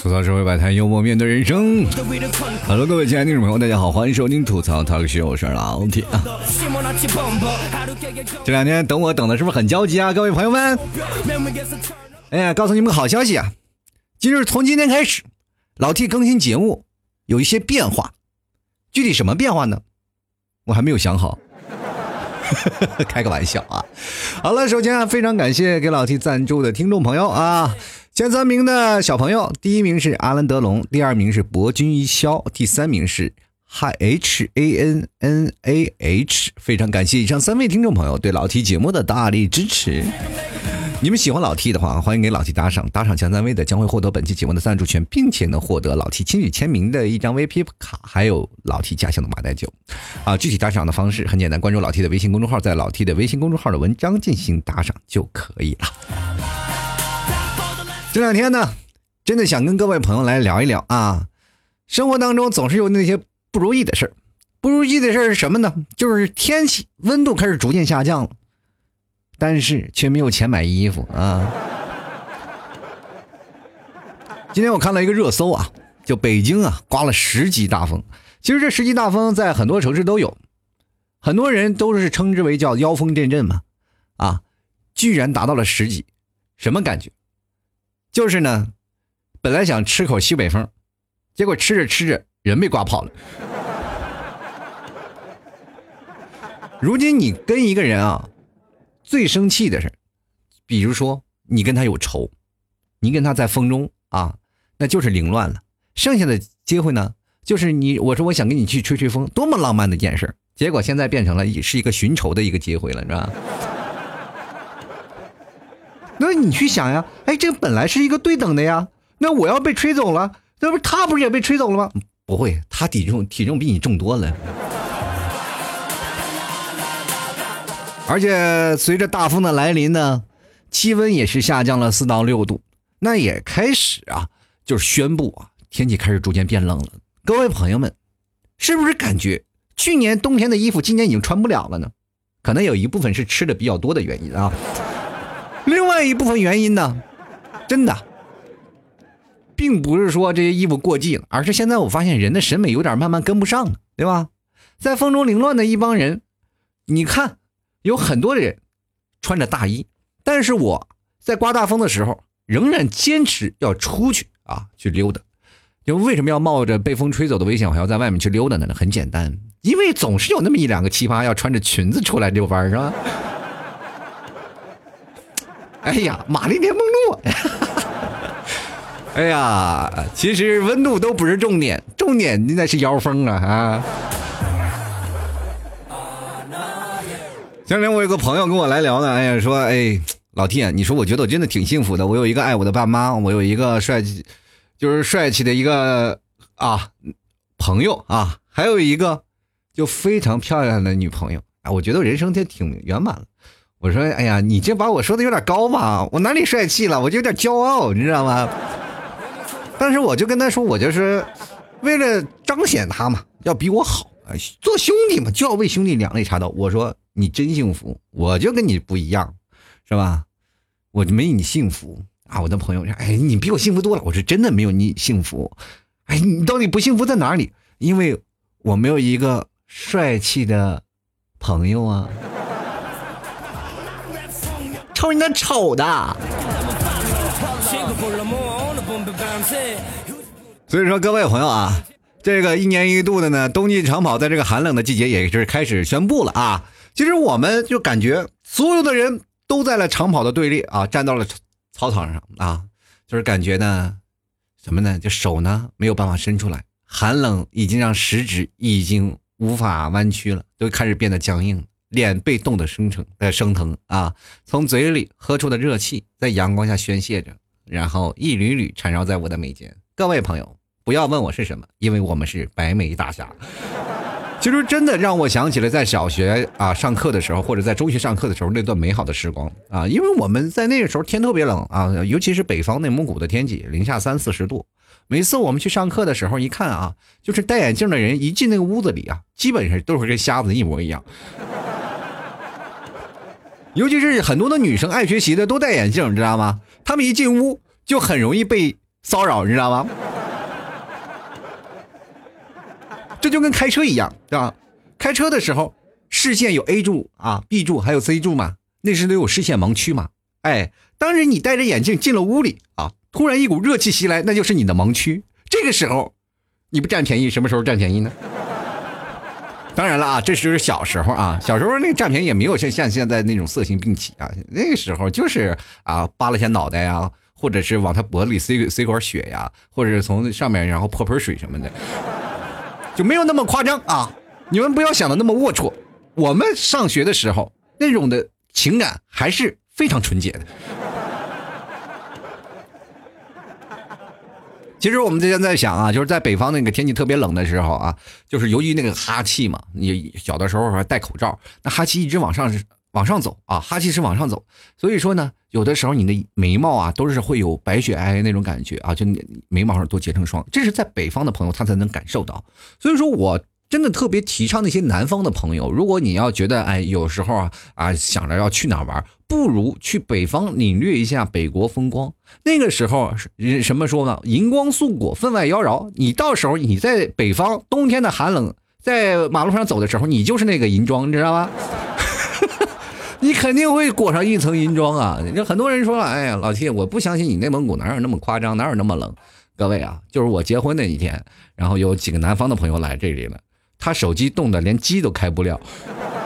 吐槽社会百态，幽默面对人生。Hello，各位亲爱的听众朋友，大家好，欢迎收听吐槽 talk show，我是老铁啊。这两天等我等的是不是很焦急啊，各位朋友们？哎呀，告诉你们个好消息啊！今日从今天开始，老 T 更新节目有一些变化，具体什么变化呢？我还没有想好。开个玩笑啊！好了，首先啊，非常感谢给老提赞助的听众朋友啊，前三名的小朋友，第一名是阿兰德龙，第二名是博君一肖，第三名是 H A N N A H。非常感谢以上三位听众朋友对老提节目的大力支持。你们喜欢老 T 的话，欢迎给老 T 打赏，打赏前三位的将会获得本期节目的赞助权，并且能获得老 T 亲笔签名的一张 VIP 卡，还有老 T 家乡的马代酒。啊，具体打赏的方式很简单，关注老 T 的微信公众号，在老 T 的微信公众号的文章进行打赏就可以了。这两天呢，真的想跟各位朋友来聊一聊啊，生活当中总是有那些不如意的事儿，不如意的事儿是什么呢？就是天气温度开始逐渐下降了。但是却没有钱买衣服啊！今天我看了一个热搜啊，就北京啊刮了十级大风。其实这十级大风在很多城市都有，很多人都是称之为叫妖风阵阵嘛。啊，居然达到了十级，什么感觉？就是呢，本来想吃口西北风，结果吃着吃着人被刮跑了。如今你跟一个人啊。最生气的是，比如说你跟他有仇，你跟他在风中啊，那就是凌乱了。剩下的机会呢，就是你我说我想跟你去吹吹风，多么浪漫的一件事结果现在变成了也是一个寻仇的一个机会了，是吧？那你去想呀，哎，这本来是一个对等的呀，那我要被吹走了，那不他不是也被吹走了吗？不会，他体重体重比你重多了。而且随着大风的来临呢，气温也是下降了四到六度，那也开始啊，就是宣布啊，天气开始逐渐变冷了。各位朋友们，是不是感觉去年冬天的衣服今年已经穿不了了呢？可能有一部分是吃的比较多的原因啊，另外一部分原因呢，真的，并不是说这些衣服过季了，而是现在我发现人的审美有点慢慢跟不上了，对吧？在风中凌乱的一帮人，你看。有很多人穿着大衣，但是我在刮大风的时候仍然坚持要出去啊，去溜达。就为什么要冒着被风吹走的危险，我还要在外面去溜达呢？很简单，因为总是有那么一两个奇葩要穿着裙子出来遛弯，是吧？哎呀，玛丽莲梦露！哎呀，其实温度都不是重点，重点那是妖风啊啊！前两天我有个朋友跟我来聊呢，哎呀，说，哎，老 T，你说我觉得我真的挺幸福的，我有一个爱我的爸妈，我有一个帅气，就是帅气的一个啊朋友啊，还有一个就非常漂亮的女朋友啊，我觉得人生就挺圆满了。我说，哎呀，你这把我说的有点高吧？我哪里帅气了？我就有点骄傲，你知道吗？但是我就跟他说，我就是为了彰显他嘛，要比我好，做兄弟嘛，就要为兄弟两肋插刀。我说。你真幸福，我就跟你不一样，是吧？我就没你幸福啊！我的朋友说：“哎，你比我幸福多了。”我说：“真的没有你幸福。”哎，你到底不幸福在哪里？因为我没有一个帅气的朋友啊！瞅你那丑的！所以说，各位朋友啊，这个一年一度的呢，冬季长跑在这个寒冷的季节也是开始宣布了啊。其实我们就感觉所有的人都在了长跑的队列啊，站到了操场上啊，就是感觉呢，什么呢？就手呢没有办法伸出来，寒冷已经让食指已经无法弯曲了，都开始变得僵硬，脸被冻得生成在生疼啊，从嘴里喝出的热气在阳光下宣泄着，然后一缕缕缠绕在我的眉间。各位朋友，不要问我是什么，因为我们是白眉大侠。其实真的让我想起了在小学啊上课的时候，或者在中学上课的时候那段美好的时光啊！因为我们在那个时候天特别冷啊，尤其是北方内蒙古的天气，零下三四十度。每次我们去上课的时候，一看啊，就是戴眼镜的人一进那个屋子里啊，基本上都是跟瞎子一模一样。尤其是很多的女生爱学习的都戴眼镜，知道吗？她们一进屋就很容易被骚扰，你知道吗？这就跟开车一样，对吧？开车的时候，视线有 A 柱啊、B 柱还有 C 柱嘛，那时都有视线盲区嘛。哎，当然你戴着眼镜进了屋里啊，突然一股热气袭来，那就是你的盲区。这个时候，你不占便宜，什么时候占便宜呢？当然了啊，这是小时候啊，小时候那个占便宜也没有像像现在那种色心并起啊，那个时候就是啊扒了下脑袋呀，或者是往他脖子里塞塞管血呀，或者是从上面然后泼盆水什么的，就没有那么夸张啊。你们不要想的那么龌龊，我们上学的时候那种的情感还是非常纯洁的。其实我们之前在想啊，就是在北方那个天气特别冷的时候啊，就是由于那个哈气嘛，你小的时候还戴口罩，那哈气一直往上往上走啊，哈气是往上走，所以说呢，有的时候你的眉毛啊都是会有白雪皑皑那种感觉啊，就眉毛上都结成霜，这是在北方的朋友他才能感受到，所以说我。真的特别提倡那些南方的朋友，如果你要觉得哎，有时候啊啊想着要去哪玩，不如去北方领略一下北国风光。那个时候什么说呢？银光素裹，分外妖娆。你到时候你在北方冬天的寒冷，在马路上走的时候，你就是那个银装，你知道吗？你肯定会裹上一层银装啊！就很多人说了，哎呀，老七，我不相信你内蒙古哪有那么夸张，哪有那么冷？各位啊，就是我结婚那一天，然后有几个南方的朋友来这里了。他手机冻得连机都开不了，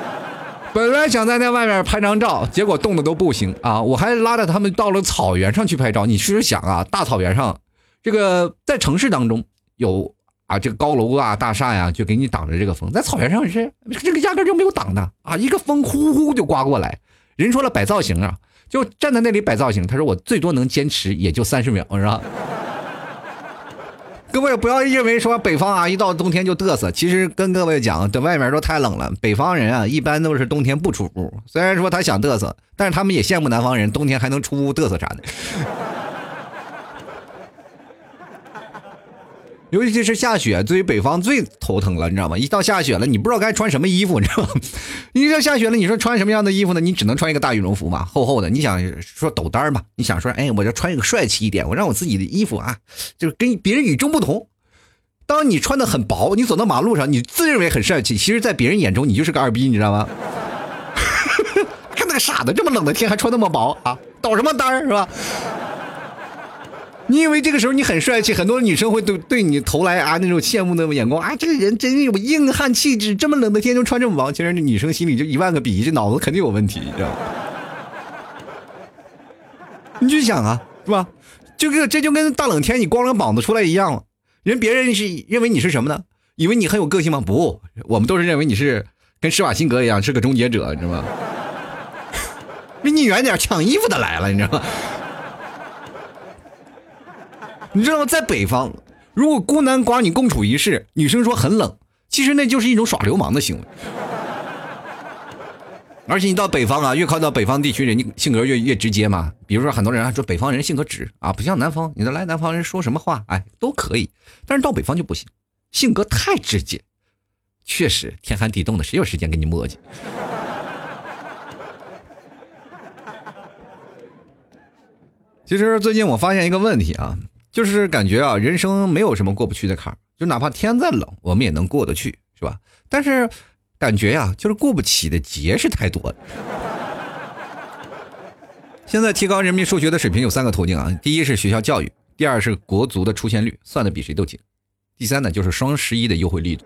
本来想在那外面拍张照，结果冻得都不行啊！我还拉着他们到了草原上去拍照。你试试想啊，大草原上，这个在城市当中有啊这个高楼啊大厦呀，就给你挡着这个风，在草原上是这个压根就没有挡的啊！一个风呼呼就刮过来，人说了摆造型啊，就站在那里摆造型。他说我最多能坚持也就三十秒，是吧？各位不要认为说北方啊，一到冬天就嘚瑟。其实跟各位讲，这外面都太冷了。北方人啊，一般都是冬天不出屋。虽然说他想嘚瑟，但是他们也羡慕南方人冬天还能出屋嘚瑟啥的。尤其是下雪，对于北方最头疼了，你知道吗？一到下雪了，你不知道该穿什么衣服，你知道吗？你说下雪了，你说穿什么样的衣服呢？你只能穿一个大羽绒服嘛，厚厚的。你想说抖单嘛？你想说，哎，我要穿一个帅气一点，我让我自己的衣服啊，就是跟别人与众不同。当你穿的很薄，你走到马路上，你自认为很帅气，其实，在别人眼中，你就是个二逼，你知道吗？看那个傻子，这么冷的天还穿那么薄啊，抖什么单是吧？你以为这个时候你很帅气，很多女生会对对你投来啊那种羡慕的眼光啊，这个人真有硬汉气质，这么冷的天就穿这么薄。其实女生心里就一万个鄙夷，这脑子肯定有问题，你知道吗？你去想啊，是吧？这个这就跟大冷天你光着膀子出来一样，人别人是认为你是什么呢？以为你很有个性吗？不，我们都是认为你是跟施瓦辛格一样是个终结者，你知道吗？离你远点，抢衣服的来了，你知道吗？你知道吗？在北方，如果孤男寡女共处一室，女生说很冷，其实那就是一种耍流氓的行为。而且你到北方啊，越靠到北方地区，人家性格越越直接嘛。比如说很多人还说北方人性格直啊，不像南方，你的来南方人说什么话，哎，都可以。但是到北方就不行，性格太直接，确实天寒地冻的，谁有时间跟你磨叽？其实最近我发现一个问题啊。就是感觉啊，人生没有什么过不去的坎儿，就哪怕天再冷，我们也能过得去，是吧？但是感觉呀，就是过不起的节是太多了。现在提高人民数学的水平有三个途径啊，第一是学校教育，第二是国足的出现率，算的比谁都紧，第三呢就是双十一的优惠力度。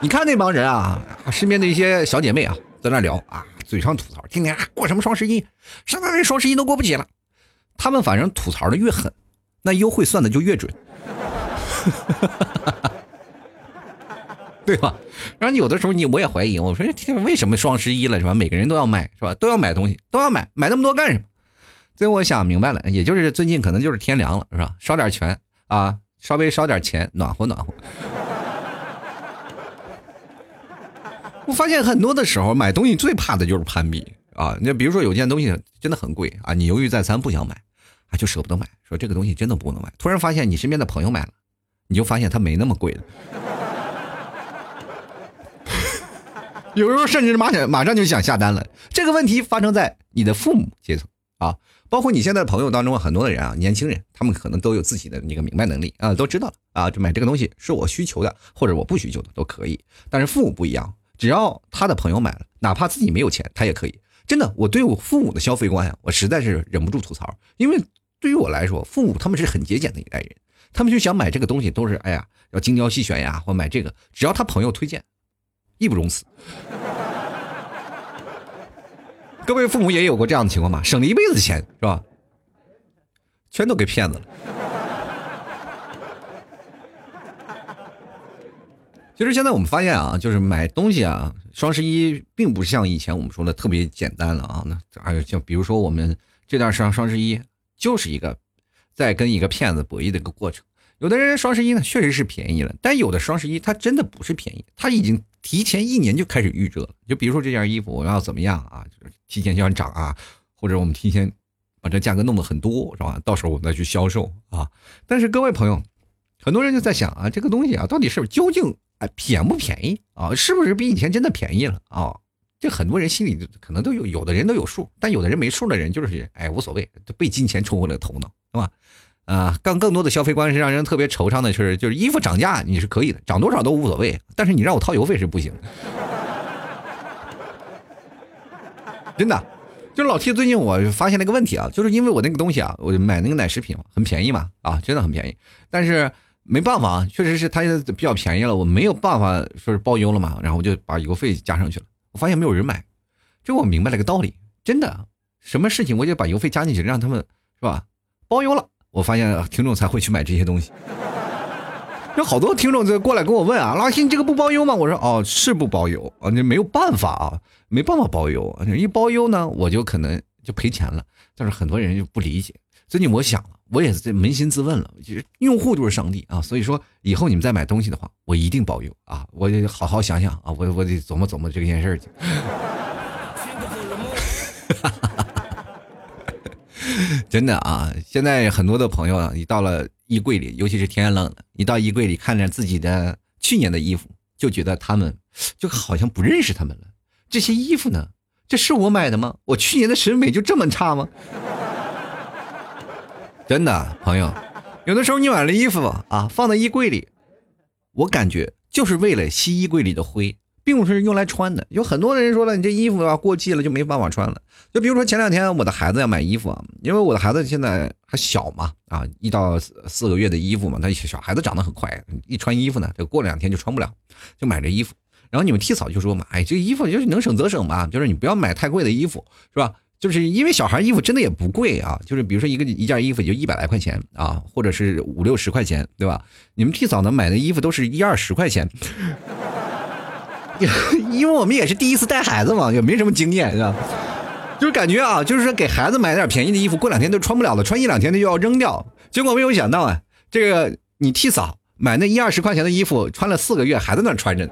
你看那帮人啊，身边的一些小姐妹啊，在那聊啊，嘴上吐槽，天天过什么双十一，上大人双十一都过不起了。他们反正吐槽的越狠，那优惠算的就越准，对吧？然后有的时候你我也怀疑，我说为什么双十一了是吧？每个人都要买是吧？都要买东西，都要买，买那么多干什么？最后我想明白了，也就是最近可能就是天凉了是吧？烧点钱啊，稍微烧点钱，暖和暖和。我发现很多的时候买东西最怕的就是攀比。啊，那比如说有件东西真的很贵啊，你犹豫再三不想买，啊就舍不得买，说这个东西真的不能买。突然发现你身边的朋友买了，你就发现它没那么贵了。有时候甚至马上马上就想下单了。这个问题发生在你的父母阶层啊，包括你现在的朋友当中很多的人啊，年轻人，他们可能都有自己的那个明白能力啊，都知道了啊，就买这个东西是我需求的，或者我不需求的都可以。但是父母不一样，只要他的朋友买了，哪怕自己没有钱，他也可以。真的，我对我父母的消费观啊，我实在是忍不住吐槽，因为对于我来说，父母他们是很节俭的一代人，他们就想买这个东西都是哎呀要精挑细选呀，或买这个，只要他朋友推荐，义不容辞。各位父母也有过这样的情况吗？省了一辈子钱是吧？全都给骗子了。其实现在我们发现啊，就是买东西啊，双十一并不像以前我们说的特别简单了啊。那还有像比如说我们这段上双十一就是一个在跟一个骗子博弈的一个过程。有的人双十一呢确实是便宜了，但有的双十一它真的不是便宜，它已经提前一年就开始预热了。就比如说这件衣服我要怎么样啊，就是提前就要涨啊，或者我们提前把这价格弄得很多是吧？到时候我们再去销售啊。但是各位朋友，很多人就在想啊，这个东西啊到底是究竟？哎，便不便宜啊？是不是比以前真的便宜了啊？这很多人心里可能都有，有的人都有数，但有的人没数的人就是哎无所谓，就被金钱冲昏了头脑，是吧？啊，更更多的消费观是让人特别惆怅的是，就是衣服涨价你是可以的，涨多少都无所谓，但是你让我掏邮费是不行。真的，就老 T 最近我发现了一个问题啊，就是因为我那个东西啊，我买那个奶食品很便宜嘛，啊，真的很便宜，但是。没办法啊，确实是它比较便宜了，我没有办法说是包邮了嘛，然后我就把邮费加上去了。我发现没有人买，这我明白了个道理，真的，什么事情我就把邮费加进去，让他们是吧包邮了。我发现听众才会去买这些东西。有好多听众就过来跟我问啊，老秦你这个不包邮吗？我说哦是不包邮啊，那没有办法啊，没办法包邮，一包邮呢我就可能就赔钱了。但是很多人就不理解。最近我想，我也是这扪心自问了，就是用户就是上帝啊，所以说以后你们再买东西的话，我一定保佑啊，我得好好想想啊，我我得琢磨琢磨这件事儿去。真的啊，现在很多的朋友啊，你到了衣柜里，尤其是天冷了，你到衣柜里看着自己的去年的衣服，就觉得他们就好像不认识他们了。这些衣服呢，这是我买的吗？我去年的审美就这么差吗？真的，朋友，有的时候你买了衣服啊，放在衣柜里，我感觉就是为了吸衣柜里的灰，并不是用来穿的。有很多人说了，你这衣服啊过季了就没办法穿了。就比如说前两天我的孩子要买衣服啊，因为我的孩子现在还小嘛，啊，一到四个月的衣服嘛，他小孩子长得很快，一穿衣服呢，就过两天就穿不了，就买这衣服。然后你们替嫂就说嘛，哎，这衣服就是能省则省嘛，就是你不要买太贵的衣服，是吧？就是因为小孩衣服真的也不贵啊，就是比如说一个一件衣服也就一百来块钱啊，或者是五六十块钱，对吧？你们替嫂呢买的衣服都是一二十块钱，因为我们也是第一次带孩子嘛，也没什么经验，是吧？就是感觉啊，就是说给孩子买点便宜的衣服，过两天都穿不了了，穿一两天的就要扔掉。结果没有想到啊，这个你替嫂买那一二十块钱的衣服，穿了四个月还在那穿着。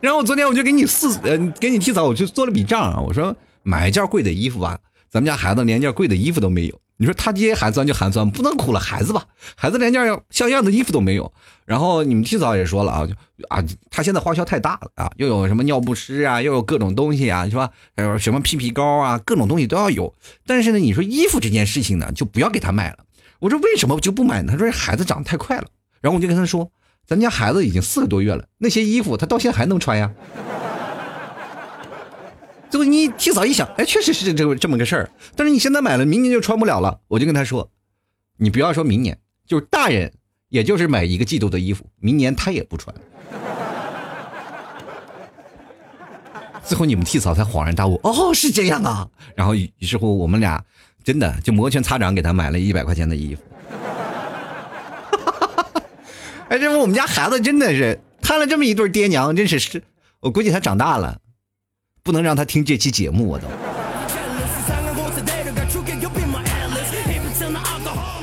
然后昨天我就给你四，呃，给你替嫂，我就做了笔账啊。我说买一件贵的衣服吧，咱们家孩子连件贵的衣服都没有。你说他爹寒酸就寒酸，不能苦了孩子吧？孩子连件像样的衣服都没有。然后你们替嫂也说了啊，就啊，他现在花销太大了啊，又有什么尿不湿啊，又有各种东西啊，是吧？还有什么屁屁膏啊，各种东西都要有。但是呢，你说衣服这件事情呢，就不要给他买了。我说为什么就不买呢？他说孩子长得太快了。然后我就跟他说。咱家孩子已经四个多月了，那些衣服他到现在还能穿呀。最后你提早一想，哎，确实是这这么个事儿。但是你现在买了，明年就穿不了了。我就跟他说，你不要说明年，就是大人，也就是买一个季度的衣服，明年他也不穿。最后你们替嫂才恍然大悟，哦，是这样啊。然后于是乎，我们俩真的就摩拳擦掌给他买了一百块钱的衣服。哎，这不我们家孩子真的是摊了这么一对爹娘，真是是，我估计他长大了，不能让他听这期节目，我都。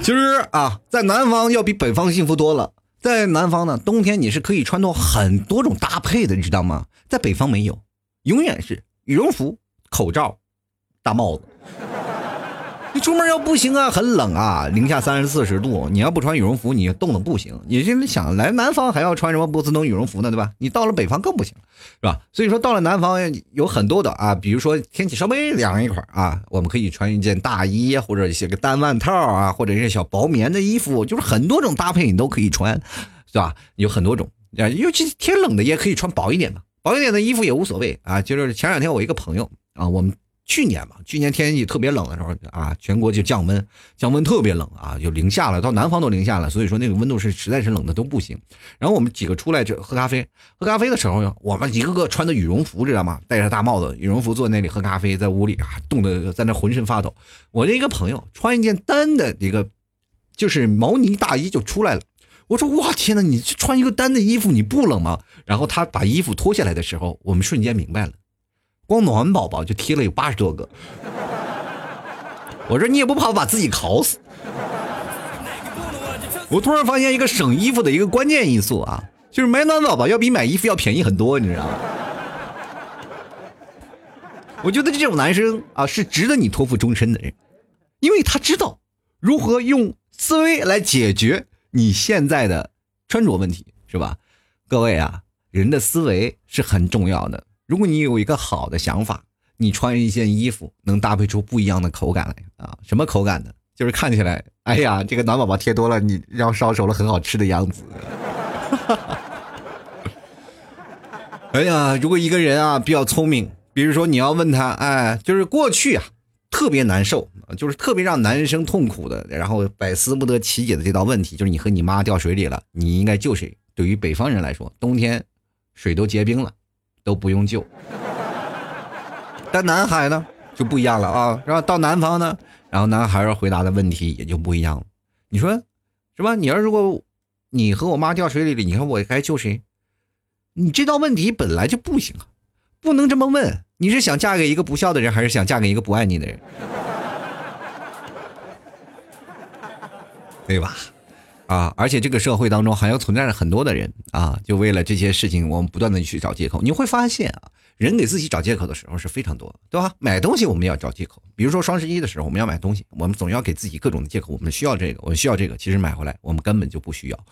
其实啊，在南方要比北方幸福多了。在南方呢，冬天你是可以穿到很多种搭配的，你知道吗？在北方没有，永远是羽绒服、口罩、大帽子。出门要步行啊，很冷啊，零下三十四十度，你要不穿羽绒服，你冻得不行。你现在想来南方还要穿什么波司登羽绒服呢，对吧？你到了北方更不行，是吧？所以说到了南方有很多的啊，比如说天气稍微凉一会儿啊，我们可以穿一件大衣或者一些个单外套啊，或者是小薄棉的衣服，就是很多种搭配你都可以穿，是吧？有很多种啊，尤其天冷的也可以穿薄一点的，薄一点的衣服也无所谓啊。就是前两天我一个朋友啊，我们。去年嘛，去年天气特别冷的时候啊，全国就降温，降温特别冷啊，就零下了，到南方都零下了，所以说那个温度是实在是冷的都不行。然后我们几个出来就喝咖啡，喝咖啡的时候，我们一个个穿的羽绒服，知道吗？戴着大帽子，羽绒服坐那里喝咖啡，在屋里啊，冻得在那浑身发抖。我的一个朋友穿一件单的一个就是毛呢大衣就出来了，我说哇天呐，你穿一个单的衣服你不冷吗？然后他把衣服脱下来的时候，我们瞬间明白了。光暖宝宝就贴了有八十多个，我说你也不怕把自己烤死？我突然发现一个省衣服的一个关键因素啊，就是买暖宝宝要比买衣服要便宜很多，你知道吗？我觉得这种男生啊是值得你托付终身的人，因为他知道如何用思维来解决你现在的穿着问题，是吧？各位啊，人的思维是很重要的。如果你有一个好的想法，你穿一件衣服能搭配出不一样的口感来啊！什么口感呢？就是看起来，哎呀，这个暖宝宝贴多了，你要烧熟了很好吃的样子。哎呀，如果一个人啊比较聪明，比如说你要问他，哎，就是过去啊特别难受，就是特别让男生痛苦的，然后百思不得其解的这道问题，就是你和你妈掉水里了，你应该救谁？对于北方人来说，冬天水都结冰了。都不用救，但男孩呢就不一样了啊！然后到南方呢，然后男孩回答的问题也就不一样了。你说是吧？你要如果你和我妈掉水里了，你看我该救谁？你这道问题本来就不行啊，不能这么问。你是想嫁给一个不孝的人，还是想嫁给一个不爱你的人？对吧？啊！而且这个社会当中还要存在着很多的人啊，就为了这些事情，我们不断的去找借口。你会发现啊，人给自己找借口的时候是非常多，对吧？买东西我们要找借口，比如说双十一的时候我们要买东西，我们总要给自己各种的借口。我们需要这个，我们需要这个，其实买回来我们根本就不需要。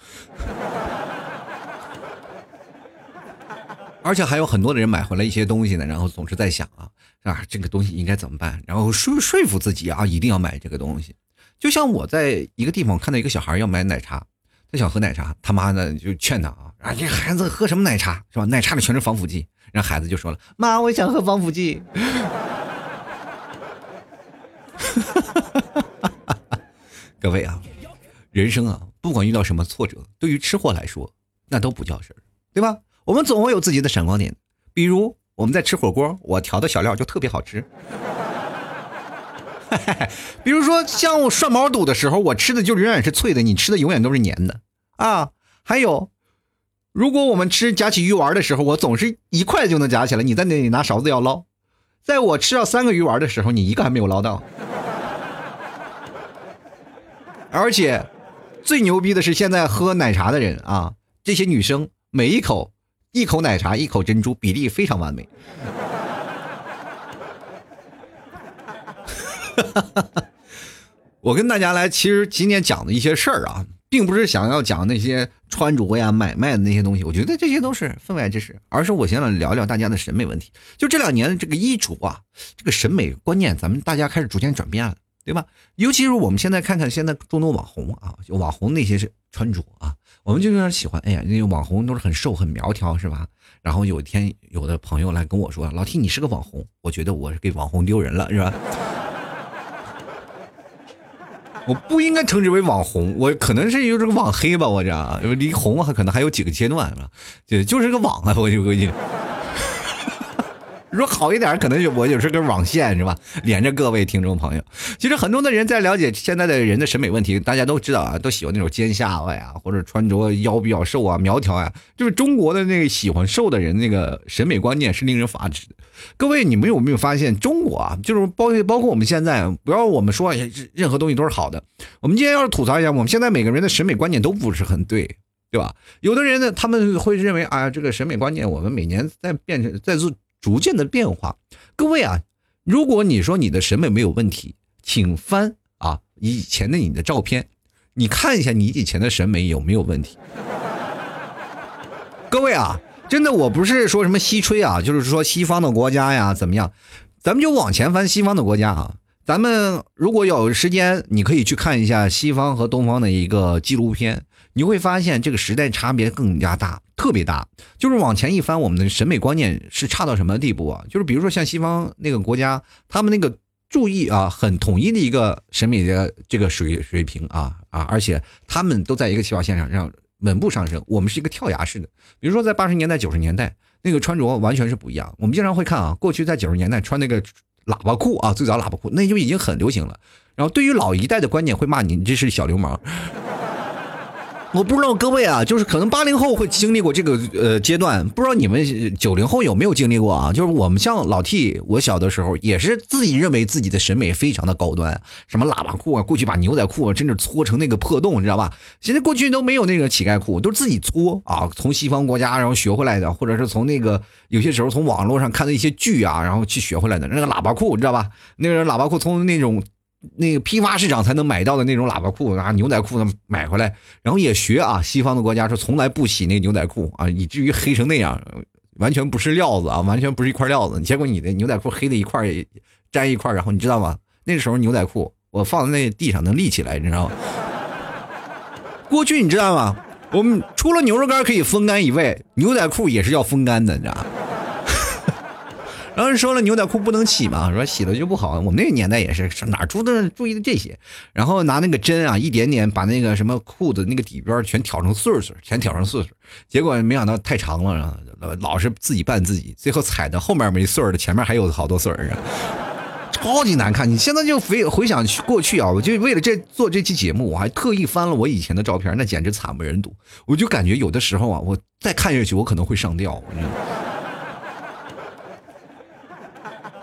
而且还有很多的人买回来一些东西呢，然后总是在想啊啊，这个东西应该怎么办？然后说说服自己啊，一定要买这个东西。就像我在一个地方看到一个小孩要买奶茶，他想喝奶茶，他妈呢就劝他啊，啊，这孩子喝什么奶茶是吧？奶茶里全是防腐剂。然后孩子就说了，妈，我想喝防腐剂。各位啊，人生啊，不管遇到什么挫折，对于吃货来说，那都不叫事儿，对吧？我们总会有自己的闪光点，比如我们在吃火锅，我调的小料就特别好吃。比如说，像我涮毛肚的时候，我吃的就永远是脆的，你吃的永远都是黏的啊。还有，如果我们吃夹起鱼丸的时候，我总是一块就能夹起来，你在那里拿勺子要捞。在我吃到三个鱼丸的时候，你一个还没有捞到。而且，最牛逼的是，现在喝奶茶的人啊，这些女生每一口一口奶茶，一口珍珠，比例非常完美。我跟大家来，其实今天讲的一些事儿啊，并不是想要讲那些穿着呀、买卖的那些东西，我觉得这些都是分外之事，而是我想聊聊大家的审美问题。就这两年的这个衣着啊，这个审美观念，咱们大家开始逐渐转变了，对吧？尤其是我们现在看看现在众多网红啊，网红那些是穿着啊，我们就有点喜欢。哎呀，那个网红都是很瘦很苗条，是吧？然后有一天，有的朋友来跟我说：“老 T，你是个网红。”我觉得我是给网红丢人了，是吧？我不应该称之为网红，我可能是有这个网黑吧，我这离红还可能还有几个阶段啊，就就是个网啊，我就估计。说好一点，可能我就是根网线是吧？连着各位听众朋友，其实很多的人在了解现在的人的审美问题，大家都知道啊，都喜欢那种尖下巴呀，或者穿着腰比较瘦啊、苗条呀，就是中国的那个喜欢瘦的人那个审美观念是令人发指的。各位，你们有没有发现，中国啊，就是包包括我们现在，不要我们说任何东西都是好的。我们今天要是吐槽一下，我们现在每个人的审美观念都不是很对，对吧？有的人呢，他们会认为啊，这个审美观念我们每年在变成在做。逐渐的变化，各位啊，如果你说你的审美没有问题，请翻啊以前的你的照片，你看一下你以前的审美有没有问题。各位啊，真的我不是说什么西吹啊，就是说西方的国家呀怎么样，咱们就往前翻西方的国家啊。咱们如果有时间，你可以去看一下西方和东方的一个纪录片，你会发现这个时代差别更加大，特别大。就是往前一翻，我们的审美观念是差到什么地步啊？就是比如说像西方那个国家，他们那个注意啊，很统一的一个审美的这个水水平啊啊，而且他们都在一个起跑线上，让稳步上升。我们是一个跳崖式的，比如说在八十年代、九十年代，那个穿着完全是不一样。我们经常会看啊，过去在九十年代穿那个。喇叭裤啊，最早喇叭裤那就已经很流行了。然后对于老一代的观念，会骂你你这是小流氓。我不知道各位啊，就是可能八零后会经历过这个呃阶段，不知道你们九零后有没有经历过啊？就是我们像老 T，我小的时候也是自己认为自己的审美非常的高端，什么喇叭裤啊，过去把牛仔裤啊真的搓成那个破洞，你知道吧？现在过去都没有那个乞丐裤，都是自己搓啊，从西方国家然后学回来的，或者是从那个有些时候从网络上看的一些剧啊，然后去学回来的那个喇叭裤，你知道吧？那个喇叭裤从那种。那个批发市场才能买到的那种喇叭裤啊，牛仔裤买回来，然后也学啊，西方的国家说从来不洗那牛仔裤啊，以至于黑成那样，完全不是料子啊，完全不是一块料子。结果你的牛仔裤黑的一块粘一块，然后你知道吗？那个时候牛仔裤我放在那地上能立起来，你知道吗？过去你知道吗？我们除了牛肉干可以风干以外，牛仔裤也是要风干的，你知道吗？然后说了牛仔裤不能洗嘛，说洗了就不好。我们那个年代也是，哪注的注意的这些？然后拿那个针啊，一点点把那个什么裤子那个底边全挑成穗穗，全挑成穗穗。结果没想到太长了，老是自己绊自己，最后踩的后面没穗儿的，前面还有好多穗儿啊，超级难看。你现在就回回想过去啊，我就为了这做这期节目，我还特意翻了我以前的照片，那简直惨不忍睹。我就感觉有的时候啊，我再看下去，我可能会上吊。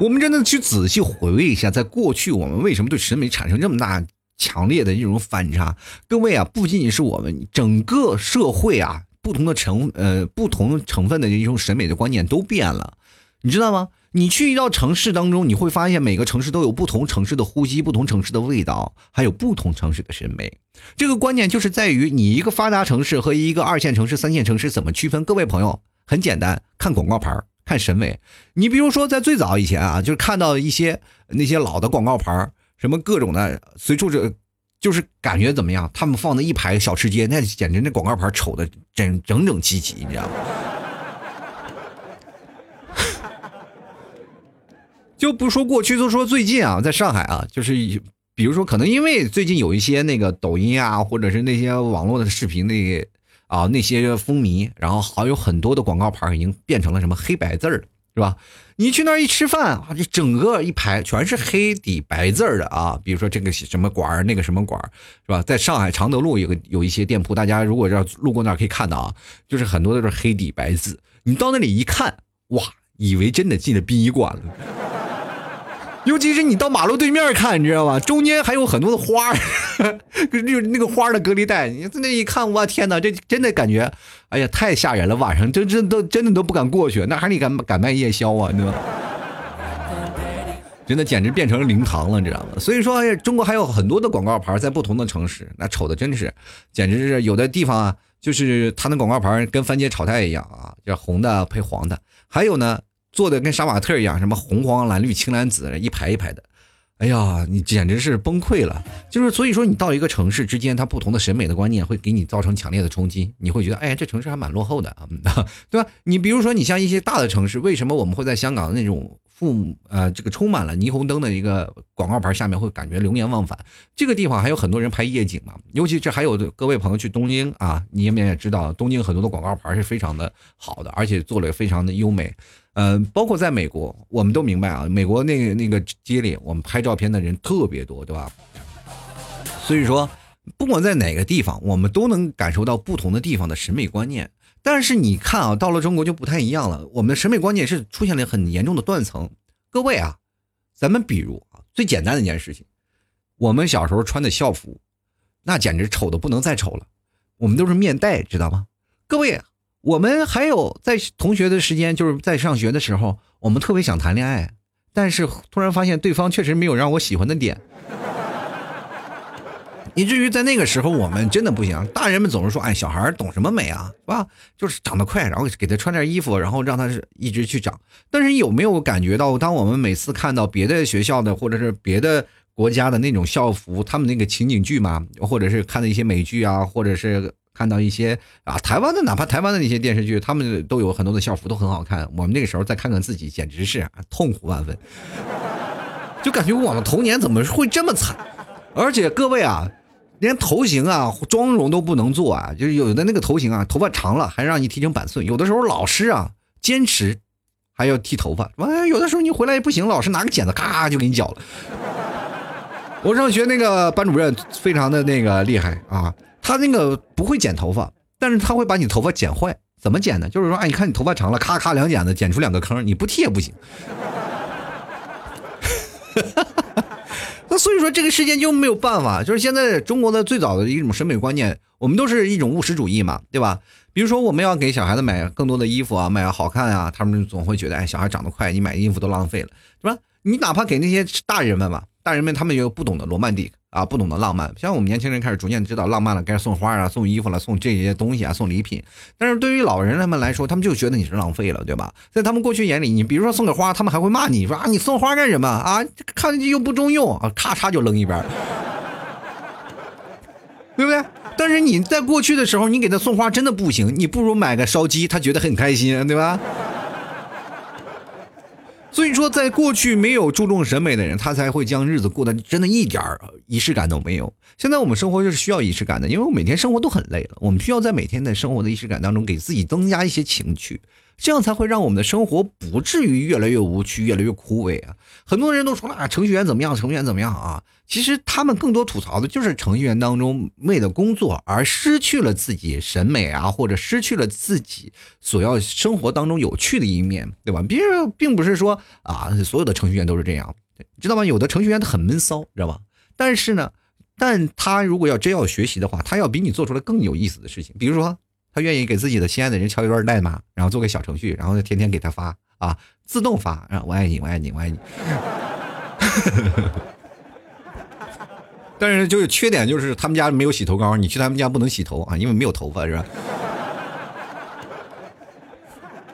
我们真的去仔细回味一下，在过去我们为什么对审美产生这么大强烈的一种反差？各位啊，不仅仅是我们整个社会啊，不同的成呃不同成分的一种审美的观念都变了，你知道吗？你去一到城市当中，你会发现每个城市都有不同城市的呼吸，不同城市的味道，还有不同城市的审美。这个观念就是在于你一个发达城市和一个二线城市、三线城市怎么区分？各位朋友，很简单，看广告牌儿。看审美，你比如说在最早以前啊，就是看到一些那些老的广告牌什么各种的，随处这就是感觉怎么样？他们放的一排小吃街，那简直那广告牌丑的整整整齐齐，你知道吗？就不说过去，就说最近啊，在上海啊，就是比如说可能因为最近有一些那个抖音啊，或者是那些网络的视频那个。啊，那些风靡，然后好有很多的广告牌已经变成了什么黑白字儿是吧？你去那一吃饭啊，这整个一排全是黑底白字儿的啊。比如说这个什么馆儿，那个什么馆儿，是吧？在上海常德路有个有一些店铺，大家如果要路过那儿可以看到啊，就是很多都是黑底白字。你到那里一看，哇，以为真的进了殡仪馆了。尤其是你到马路对面看，你知道吗？中间还有很多的花，就那个花的隔离带。你在那一看，我天哪，这真的感觉，哎呀，太吓人了！晚上真真都真的都不敢过去，那还你敢敢卖夜宵啊？你知道吗？真的简直变成灵堂了，你知道吗？所以说，中国还有很多的广告牌在不同的城市，那丑的真是，简直是有的地方啊，就是它的广告牌跟番茄炒菜一样啊，叫红的配黄的，还有呢。做的跟杀马特一样，什么红黄蓝绿青蓝紫一排一排的，哎呀，你简直是崩溃了。就是所以说，你到一个城市之间，它不同的审美的观念会给你造成强烈的冲击，你会觉得，哎，这城市还蛮落后的啊，对吧？你比如说，你像一些大的城市，为什么我们会在香港那种？父母呃，这个充满了霓虹灯的一个广告牌下面会感觉流连忘返。这个地方还有很多人拍夜景嘛，尤其这还有各位朋友去东京啊，你们也知道，东京很多的广告牌是非常的好的，而且做的非常的优美。嗯，包括在美国，我们都明白啊，美国那个那个街里，我们拍照片的人特别多，对吧？所以说，不管在哪个地方，我们都能感受到不同的地方的审美观念。但是你看啊，到了中国就不太一样了。我们的审美观念是出现了很严重的断层。各位啊，咱们比如啊，最简单的一件事情，我们小时候穿的校服，那简直丑的不能再丑了。我们都是面带，知道吗？各位，我们还有在同学的时间，就是在上学的时候，我们特别想谈恋爱，但是突然发现对方确实没有让我喜欢的点。以至于在那个时候，我们真的不行。大人们总是说：“哎，小孩懂什么美啊，是吧？就是长得快，然后给他穿件衣服，然后让他是一直去长。”但是有没有感觉到，当我们每次看到别的学校的或者是别的国家的那种校服，他们那个情景剧嘛，或者是看的一些美剧啊，或者是看到一些啊台湾的，哪怕台湾的那些电视剧，他们都有很多的校服都很好看。我们那个时候再看看自己，简直是痛苦万分，就感觉我们童年怎么会这么惨？而且各位啊。连头型啊、妆容都不能做啊，就是有的那个头型啊，头发长了还让你剃成板寸。有的时候老师啊坚持还要剃头发，完有的时候你回来也不行，老师拿个剪子咔就给你绞了。我上学那个班主任非常的那个厉害啊，他那个不会剪头发，但是他会把你头发剪坏。怎么剪呢？就是说，哎，你看你头发长了，咔咔两剪子剪出两个坑，你不剃也不行。那所以说，这个世界就没有办法。就是现在中国的最早的一种审美观念，我们都是一种务实主义嘛，对吧？比如说，我们要给小孩子买更多的衣服啊，买好看啊，他们总会觉得，哎，小孩长得快，你买衣服都浪费了，是吧？你哪怕给那些大人们吧，大人们他们又不懂得罗曼蒂克。啊，不懂得浪漫，像我们年轻人开始逐渐知道浪漫了，该送花啊，送衣服了，送这些东西啊，送礼品。但是对于老人他们来说，他们就觉得你是浪费了，对吧？在他们过去眼里，你比如说送个花，他们还会骂你说啊，你送花干什么啊？看上去又不中用啊，咔嚓就扔一边，对不对？但是你在过去的时候，你给他送花真的不行，你不如买个烧鸡，他觉得很开心，对吧？所以说，在过去没有注重审美的人，他才会将日子过得真的一点儿仪式感都没有。现在我们生活就是需要仪式感的，因为我每天生活都很累了，我们需要在每天的生活的仪式感当中给自己增加一些情趣。这样才会让我们的生活不至于越来越无趣，越来越枯萎啊！很多人都说了，程序员怎么样？程序员怎么样啊？其实他们更多吐槽的就是程序员当中为了工作而失去了自己审美啊，或者失去了自己所要生活当中有趣的一面，对吧？别人并不是说啊，所有的程序员都是这样，知道吗？有的程序员他很闷骚，知道吧？但是呢，但他如果要真要学习的话，他要比你做出来更有意思的事情，比如说。他愿意给自己的心爱的人敲一段代码，然后做个小程序，然后天天给他发啊，自动发，啊，我爱你，我爱你，我爱你。但是就是缺点就是他们家没有洗头膏，你去他们家不能洗头啊，因为没有头发是吧？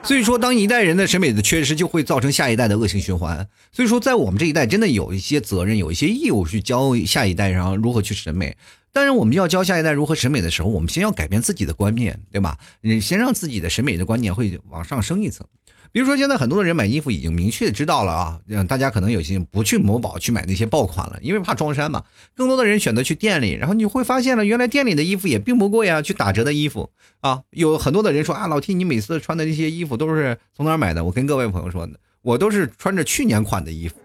所以说，当一代人的审美的缺失，就会造成下一代的恶性循环。所以说，在我们这一代，真的有一些责任，有一些义务去教下一代，然后如何去审美。但是，我们要教下一代如何审美的时候，我们先要改变自己的观念，对吧？你先让自己的审美的观念会往上升一层。比如说，现在很多的人买衣服已经明确知道了啊，大家可能有些不去某宝去买那些爆款了，因为怕撞衫嘛。更多的人选择去店里，然后你会发现了，原来店里的衣服也并不贵啊，去打折的衣服啊，有很多的人说啊，老 T 你每次穿的这些衣服都是从哪买的？我跟各位朋友说，我都是穿着去年款的衣服，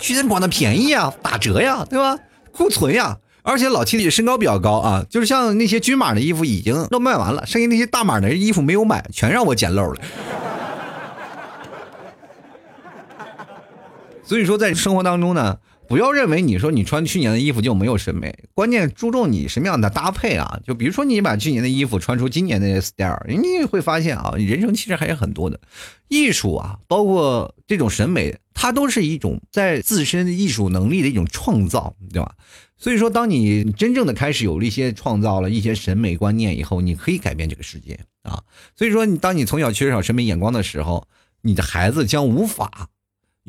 去年款的便宜呀，打折呀，对吧？库存呀。而且老七的身高比较高啊，就是像那些均码的衣服已经都卖完了，剩下那些大码的衣服没有买，全让我捡漏了。所以说，在生活当中呢，不要认为你说你穿去年的衣服就没有审美，关键注重你什么样的搭配啊。就比如说你把去年的衣服穿出今年的 style，你会发现啊，人生其实还有很多的艺术啊，包括这种审美，它都是一种在自身艺术能力的一种创造，对吧？所以说，当你真正的开始有了一些创造了一些审美观念以后，你可以改变这个世界啊。所以说，你当你从小缺少审美眼光的时候，你的孩子将无法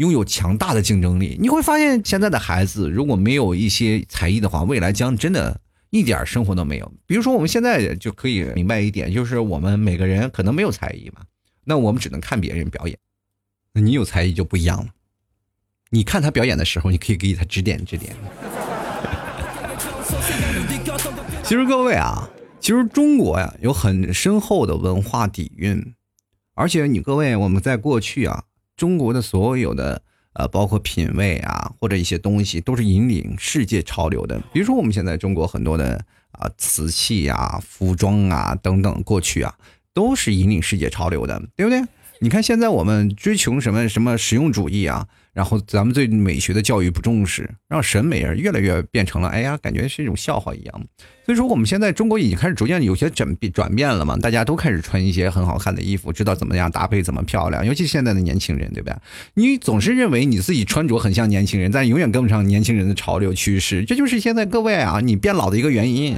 拥有强大的竞争力。你会发现，现在的孩子如果没有一些才艺的话，未来将真的一点生活都没有。比如说，我们现在就可以明白一点，就是我们每个人可能没有才艺嘛，那我们只能看别人表演。那你有才艺就不一样了，你看他表演的时候，你可以给他指点指点。其实各位啊，其实中国呀有很深厚的文化底蕴，而且你各位我们在过去啊，中国的所有的呃，包括品味啊或者一些东西，都是引领世界潮流的。比如说我们现在中国很多的啊瓷器啊、服装啊等等，过去啊都是引领世界潮流的，对不对？你看现在我们追求什么什么实用主义啊，然后咱们对美学的教育不重视，让审美越来越变成了哎呀，感觉是一种笑话一样。所以说，我们现在中国已经开始逐渐有些转变转变了嘛，大家都开始穿一些很好看的衣服，知道怎么样搭配，怎么漂亮。尤其现在的年轻人，对不对？你总是认为你自己穿着很像年轻人，但永远跟不上年轻人的潮流趋势，这就是现在各位啊，你变老的一个原因。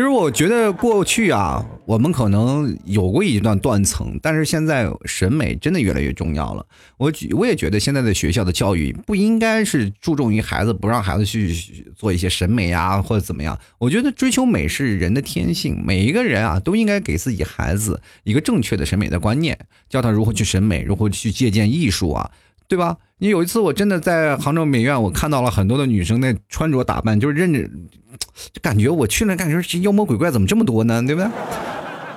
其实我觉得过去啊，我们可能有过一段断层，但是现在审美真的越来越重要了。我我也觉得现在的学校的教育不应该是注重于孩子，不让孩子去做一些审美啊或者怎么样。我觉得追求美是人的天性，每一个人啊都应该给自己孩子一个正确的审美的观念，教他如何去审美，如何去借鉴艺术啊。对吧？你有一次我真的在杭州美院，我看到了很多的女生那穿着打扮，就是认着，就感觉我去了，感觉妖魔鬼怪怎么这么多呢？对不对？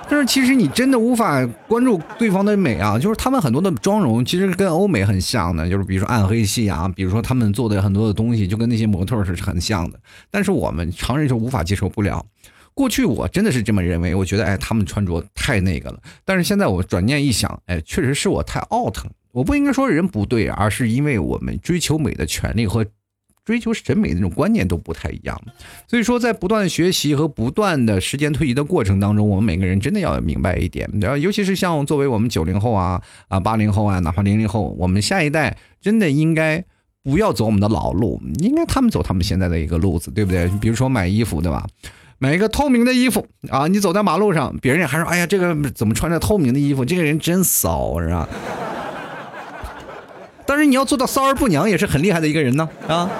但是其实你真的无法关注对方的美啊，就是他们很多的妆容其实跟欧美很像的，就是比如说暗黑系啊，比如说他们做的很多的东西就跟那些模特是很像的。但是我们常人就无法接受不了。过去我真的是这么认为，我觉得哎，他们穿着太那个了。但是现在我转念一想，哎，确实是我太 out。我不应该说人不对，而是因为我们追求美的权利和追求审美的那种观念都不太一样。所以说，在不断学习和不断的时间推移的过程当中，我们每个人真的要明白一点，然后尤其是像作为我们九零后啊啊八零后啊，哪怕零零后，我们下一代真的应该不要走我们的老路，应该他们走他们现在的一个路子，对不对？比如说买衣服，对吧？买一个透明的衣服啊，你走在马路上，别人还说，哎呀，这个怎么穿着透明的衣服？这个人真骚，是吧？但是你要做到骚而不娘，也是很厉害的一个人呢啊！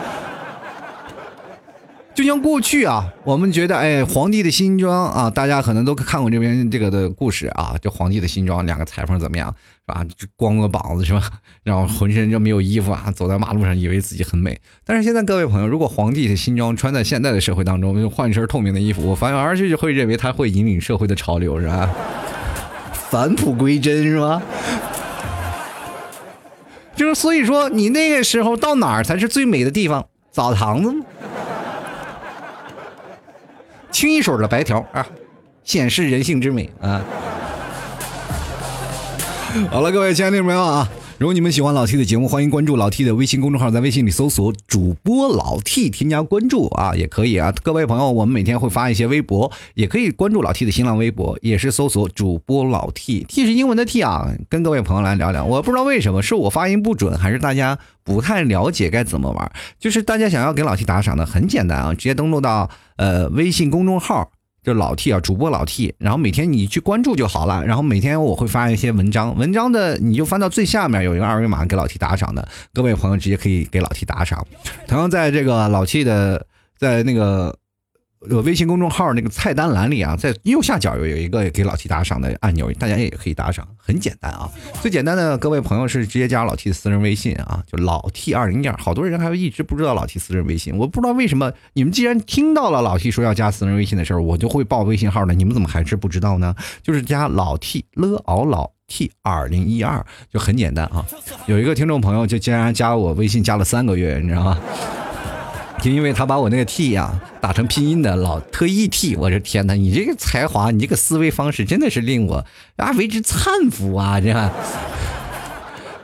就像过去啊，我们觉得哎，皇帝的新装啊，大家可能都看过这边这个的故事啊，这皇帝的新装，两个裁缝怎么样是吧？光个膀子是吧？然后浑身就没有衣服啊，走在马路上以为自己很美。但是现在各位朋友，如果皇帝的新装穿在现在的社会当中，就换一身透明的衣服，我反而就会认为他会引领社会的潮流是吧？返璞归真是吧？就是所以说，你那个时候到哪儿才是最美的地方？澡堂子吗？清一水的白条啊，显示人性之美啊！好了，各位亲爱的朋友啊。如果你们喜欢老 T 的节目，欢迎关注老 T 的微信公众号，在微信里搜索主播老 T，添加关注啊，也可以啊。各位朋友，我们每天会发一些微博，也可以关注老 T 的新浪微博，也是搜索主播老 T，T 是英文的 T 啊。跟各位朋友来聊聊，我不知道为什么是我发音不准，还是大家不太了解该怎么玩。就是大家想要给老 T 打赏的，很简单啊，直接登录到呃微信公众号。就老 T 啊，主播老 T，然后每天你去关注就好了。然后每天我会发一些文章，文章的你就翻到最下面有一个二维码给老 T 打赏的，各位朋友直接可以给老 T 打赏。同样在这个老 T 的在那个。呃，微信公众号那个菜单栏里啊，在右下角有有一个给老 T 打赏的按钮，大家也可以打赏，很简单啊。最简单的，各位朋友是直接加老 T 的私人微信啊，就老 T 二零一二。好多人还一直不知道老 T 私人微信，我不知道为什么你们既然听到了老 T 说要加私人微信的时候，我就会报微信号呢，你们怎么还是不知道呢？就是加老 T 了熬老 T 二零一二，就很简单啊。有一个听众朋友就竟然加我微信加了三个月，你知道吗？就因为他把我那个 T 呀打成拼音的，老特意 T，我这天哪，你这个才华，你这个思维方式真的是令我啊为之叹服啊！这。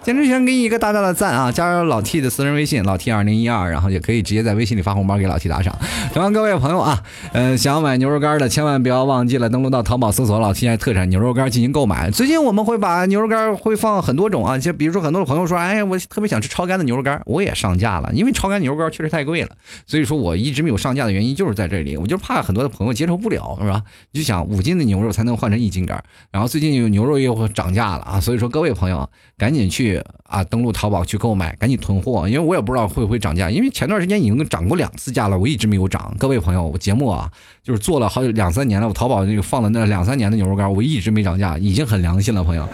简直想给你一个大大的赞啊！加入老 T 的私人微信，老 T 二零一二，然后也可以直接在微信里发红包给老 T 打赏。同样，各位朋友啊，呃，想要买牛肉干的，千万不要忘记了登录到淘宝搜索老 T 特产牛肉干进行购买。最近我们会把牛肉干会放很多种啊，就比如说很多的朋友说，哎，我特别想吃超干的牛肉干，我也上架了，因为超干牛肉干确实太贵了，所以说我一直没有上架的原因就是在这里，我就怕很多的朋友接受不了，是吧？就想五斤的牛肉才能换成一斤干，然后最近有牛肉又涨价了啊，所以说各位朋友赶紧去啊登录。淘宝去购买，赶紧囤货，因为我也不知道会不会涨价，因为前段时间已经涨过两次价了，我一直没有涨。各位朋友，我节目啊，就是做了好两三年了，我淘宝那个放了那两三年的牛肉干，我一直没涨价，已经很良心了，朋友，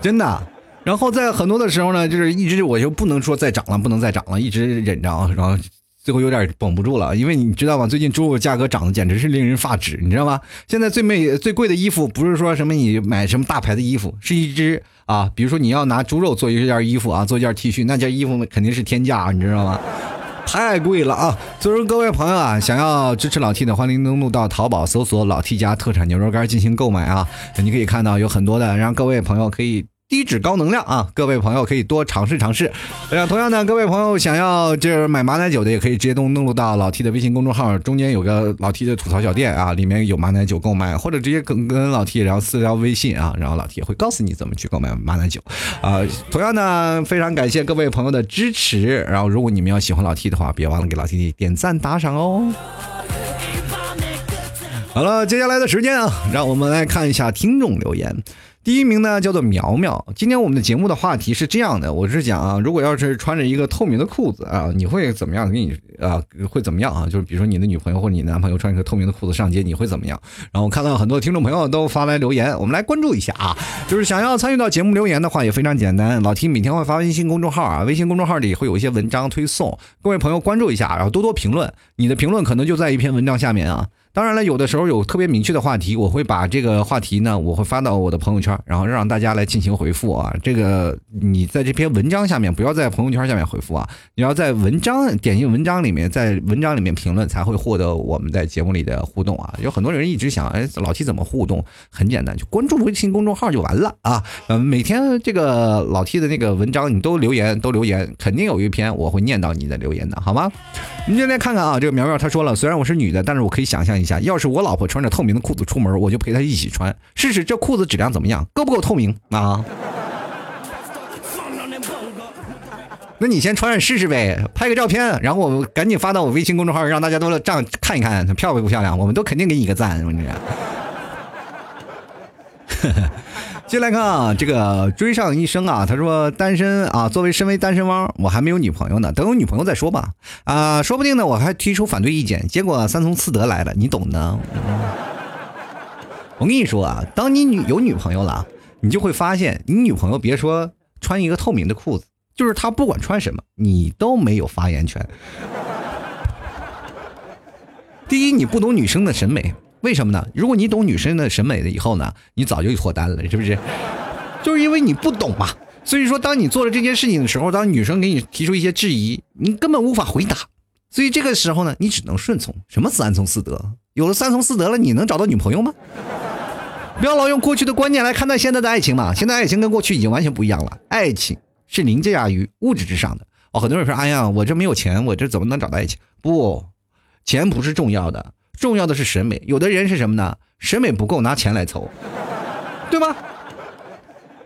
真的。然后在很多的时候呢，就是一直我就不能说再涨了，不能再涨了，一直忍着，然后最后有点绷不住了，因为你知道吗？最近猪肉价格涨的简直是令人发指，你知道吗？现在最美最贵的衣服不是说什么你买什么大牌的衣服，是一只。啊，比如说你要拿猪肉做一件衣服啊，做一件 T 恤，那件衣服肯定是天价，你知道吗？太贵了啊！所以说各位朋友啊，想要支持老 T 的，欢迎登录到淘宝搜索“老 T 家特产牛肉干”进行购买啊。你可以看到有很多的，让各位朋友可以低脂高能量啊！各位朋友可以多尝试尝试。呃，同样呢，各位朋友想要就是买马奶酒的，也可以直接登登录到老 T 的微信公众号，中间有个老 T 的吐槽小店啊，里面有马奶酒购买，或者直接跟跟老 T 然后私聊微信啊，然后老 T 也会告诉你怎么去购买马奶酒啊。同样呢，非常感谢各位朋友的支持。然后，如果你们要喜欢老 T 的话，别忘了给老 T 点赞打赏哦。好了，接下来的时间啊，让我们来看一下听众留言。第一名呢叫做苗苗。今天我们的节目的话题是这样的，我是讲啊，如果要是穿着一个透明的裤子啊，你会怎么样？给你啊，会怎么样啊？就是比如说你的女朋友或者你男朋友穿一个透明的裤子上街，你会怎么样？然后我看到很多听众朋友都发来留言，我们来关注一下啊。就是想要参与到节目留言的话，也非常简单，老 T 每天会发微信公众号啊，微信公众号里会有一些文章推送，各位朋友关注一下，然后多多评论，你的评论可能就在一篇文章下面啊。当然了，有的时候有特别明确的话题，我会把这个话题呢，我会发到我的朋友圈，然后让大家来进行回复啊。这个你在这篇文章下面，不要在朋友圈下面回复啊，你要在文章点进文章里面，在文章里面评论，才会获得我们在节目里的互动啊。有很多人一直想，哎，老 T 怎么互动？很简单，就关注微信公众号就完了啊。嗯，每天这个老 T 的那个文章，你都留言，都留言，肯定有一篇我会念到你的留言的，好吗？我们就来看看啊，这个苗苗他说了，虽然我是女的，但是我可以想象一下。要是我老婆穿着透明的裤子出门，我就陪她一起穿，试试这裤子质量怎么样，够不够透明啊？那你先穿上试试呗，拍个照片，然后我赶紧发到我微信公众号，让大家都这样看一看，漂不漂亮？我们都肯定给你一个赞，我跟 进。来看啊，这个追上一生啊，他说单身啊，作为身为单身汪，我还没有女朋友呢，等有女朋友再说吧。啊，说不定呢，我还提出反对意见，结果三从四德来了，你懂的。我跟你说啊，当你女有女朋友了，你就会发现，你女朋友别说穿一个透明的裤子，就是她不管穿什么，你都没有发言权。第一，你不懂女生的审美。为什么呢？如果你懂女生的审美了以后呢，你早就脱单了，是不是？就是因为你不懂嘛。所以说，当你做了这件事情的时候，当女生给你提出一些质疑，你根本无法回答。所以这个时候呢，你只能顺从。什么三从四德？有了三从四德了，你能找到女朋友吗？不要老用过去的观念来看待现在的爱情嘛。现在爱情跟过去已经完全不一样了。爱情是凌驾于物质之上的。哦，很多人说，哎呀，我这没有钱，我这怎么能找到爱情？不，钱不是重要的。重要的是审美，有的人是什么呢？审美不够，拿钱来凑，对吧？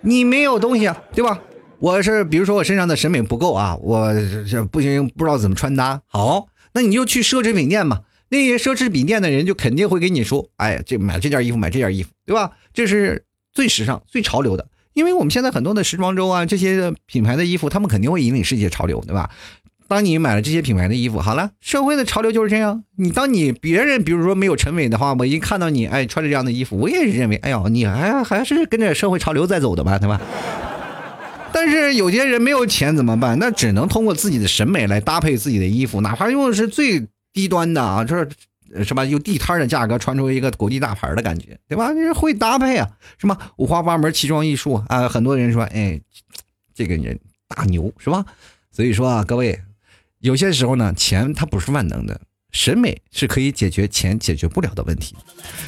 你没有东西啊，对吧？我是比如说我身上的审美不够啊，我这不行，不知道怎么穿搭。好，那你就去奢侈品店嘛。那些奢侈品店的人就肯定会给你说，哎，这买这件衣服，买这件衣服，对吧？这是最时尚、最潮流的。因为我们现在很多的时装周啊，这些品牌的衣服，他们肯定会引领世界潮流，对吧？当你买了这些品牌的衣服，好了，社会的潮流就是这样。你当你别人比如说没有陈伟的话，我一看到你哎穿着这样的衣服，我也是认为，哎呦，你还还是跟着社会潮流在走的吧，对吧？但是有些人没有钱怎么办？那只能通过自己的审美来搭配自己的衣服，哪怕用的是最低端的啊，这是什么？用地摊的价格穿出一个国际大牌的感觉，对吧？你会搭配啊，什么？五花八门，奇装异术啊，很多人说，哎，这个人大牛，是吧？所以说啊，各位。有些时候呢，钱它不是万能的，审美是可以解决钱解决不了的问题。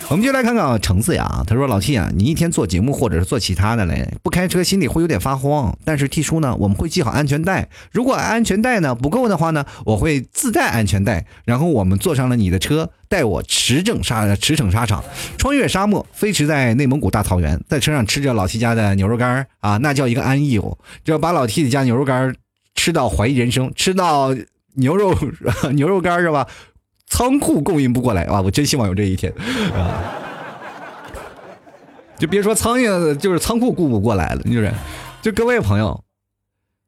我们就来看看啊，橙子呀，他说老 T 啊，你一天做节目或者是做其他的嘞，不开车心里会有点发慌。但是 T 叔呢，我们会系好安全带，如果安全带呢不够的话呢，我会自带安全带，然后我们坐上了你的车，带我驰骋沙驰骋沙场，穿越沙漠，飞驰在内蒙古大草原，在车上吃着老 T 家的牛肉干啊，那叫一个安逸哦，就把老 T 家牛肉干吃到怀疑人生，吃到牛肉 牛肉干是吧？仓库供应不过来啊！我真希望有这一天啊！就别说苍蝇，就是仓库顾不过来了，就是。就各位朋友，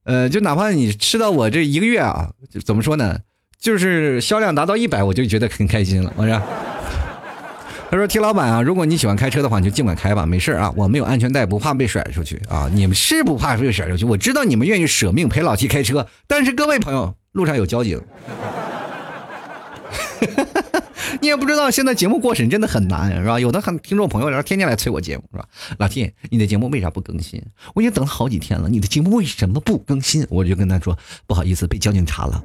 呃，就哪怕你吃到我这一个月啊，怎么说呢？就是销量达到一百，我就觉得很开心了。我说。他说：“听老板啊，如果你喜欢开车的话，你就尽管开吧，没事啊。我没有安全带，不怕被甩出去啊。你们是不怕被甩出去？我知道你们愿意舍命陪老七开车，但是各位朋友，路上有交警，你也不知道现在节目过审真的很难，是吧？有的很听众朋友然后天天来催我节目，是吧？老七，你的节目为啥不更新？我已经等了好几天了，你的节目为什么不更新？我就跟他说，不好意思，被交警查了。”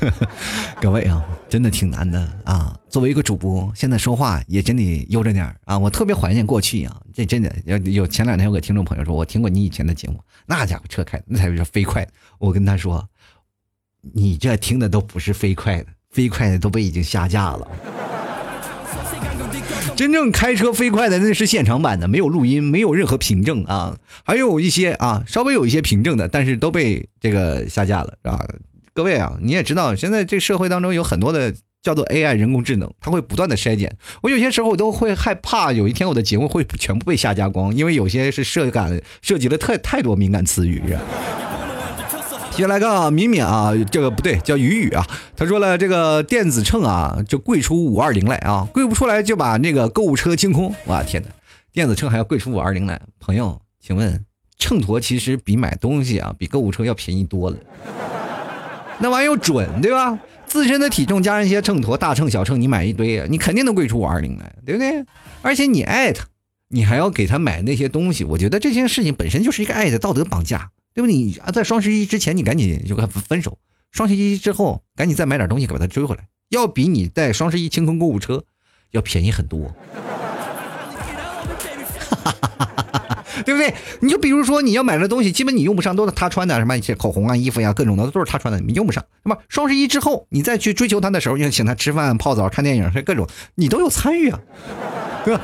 各位啊，真的挺难的啊！作为一个主播，现在说话也真得悠着点啊！我特别怀念过去啊，这真的有有前两天有个听众朋友说，我听过你以前的节目，那家伙车开的那才是飞快。我跟他说，你这听的都不是飞快的，飞快的都被已经下架了。真正开车飞快的那是现场版的，没有录音，没有任何凭证啊！还有一些啊，稍微有一些凭证的，但是都被这个下架了，啊。各位啊，你也知道，现在这社会当中有很多的叫做 AI 人工智能，它会不断的筛减。我有些时候我都会害怕，有一天我的节目会全部被下架光，因为有些是涉感涉及了太太多敏感词语。接下来看啊，敏敏啊，这个不对，叫雨雨啊。他说了，这个电子秤啊，就贵出五二零来啊，贵不出来就把那个购物车清空。哇天哪，电子秤还要贵出五二零来？朋友，请问秤砣其实比买东西啊，比购物车要便宜多了。那玩意又准，对吧？自身的体重加上一些秤砣，大秤小秤，你买一堆，你肯定能贵出五二零来，对不对？而且你爱他，你还要给他买那些东西，我觉得这件事情本身就是一个爱的道德绑架，对不？你，在双十一之前你赶紧就跟他分手，双十一之后赶紧再买点东西给他追回来，要比你在双十一清空购物车要便宜很多。哈哈哈哈哈。对不对？你就比如说你要买的东西，基本你用不上，都是他穿的，什么一些口红啊、衣服呀，各种的都是他穿的，你用不上。那么双十一之后，你再去追求他的时候，要请他吃饭、泡澡、看电影，还各种你都有参与啊，对吧？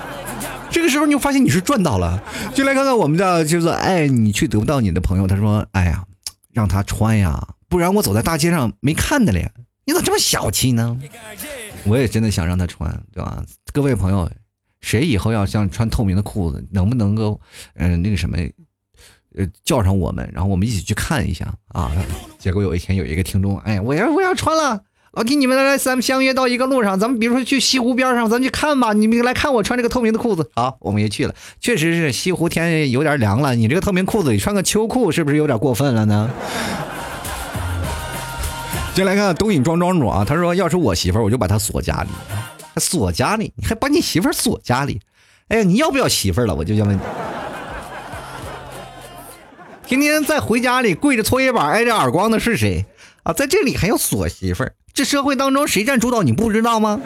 这个时候你就发现你是赚到了。就来看看我们的，就是爱你却得不到你的朋友，他说：“哎呀，让他穿呀，不然我走在大街上没看的脸。你咋这么小气呢？”我也真的想让他穿，对吧？各位朋友。谁以后要像穿透明的裤子，能不能够，嗯，那个什么，呃，叫上我们，然后我们一起去看一下啊？结果有一天有一个听众，哎，我要我要穿了，老弟你们来，咱们相约到一个路上，咱们比如说去西湖边上，咱去看吧。你们来看我穿这个透明的裤子，好，我们也去了。确实是西湖天有点凉了，你这个透明裤子里穿个秋裤，是不是有点过分了呢？接来看东影庄庄主啊，他说要是我媳妇，我就把她锁家里。还锁家里，你还把你媳妇儿锁家里？哎呀，你要不要媳妇儿了？我就想问你，天天在回家里跪着搓衣板挨着耳光的是谁啊？在这里还要锁媳妇儿？这社会当中谁占主导？你不知道吗？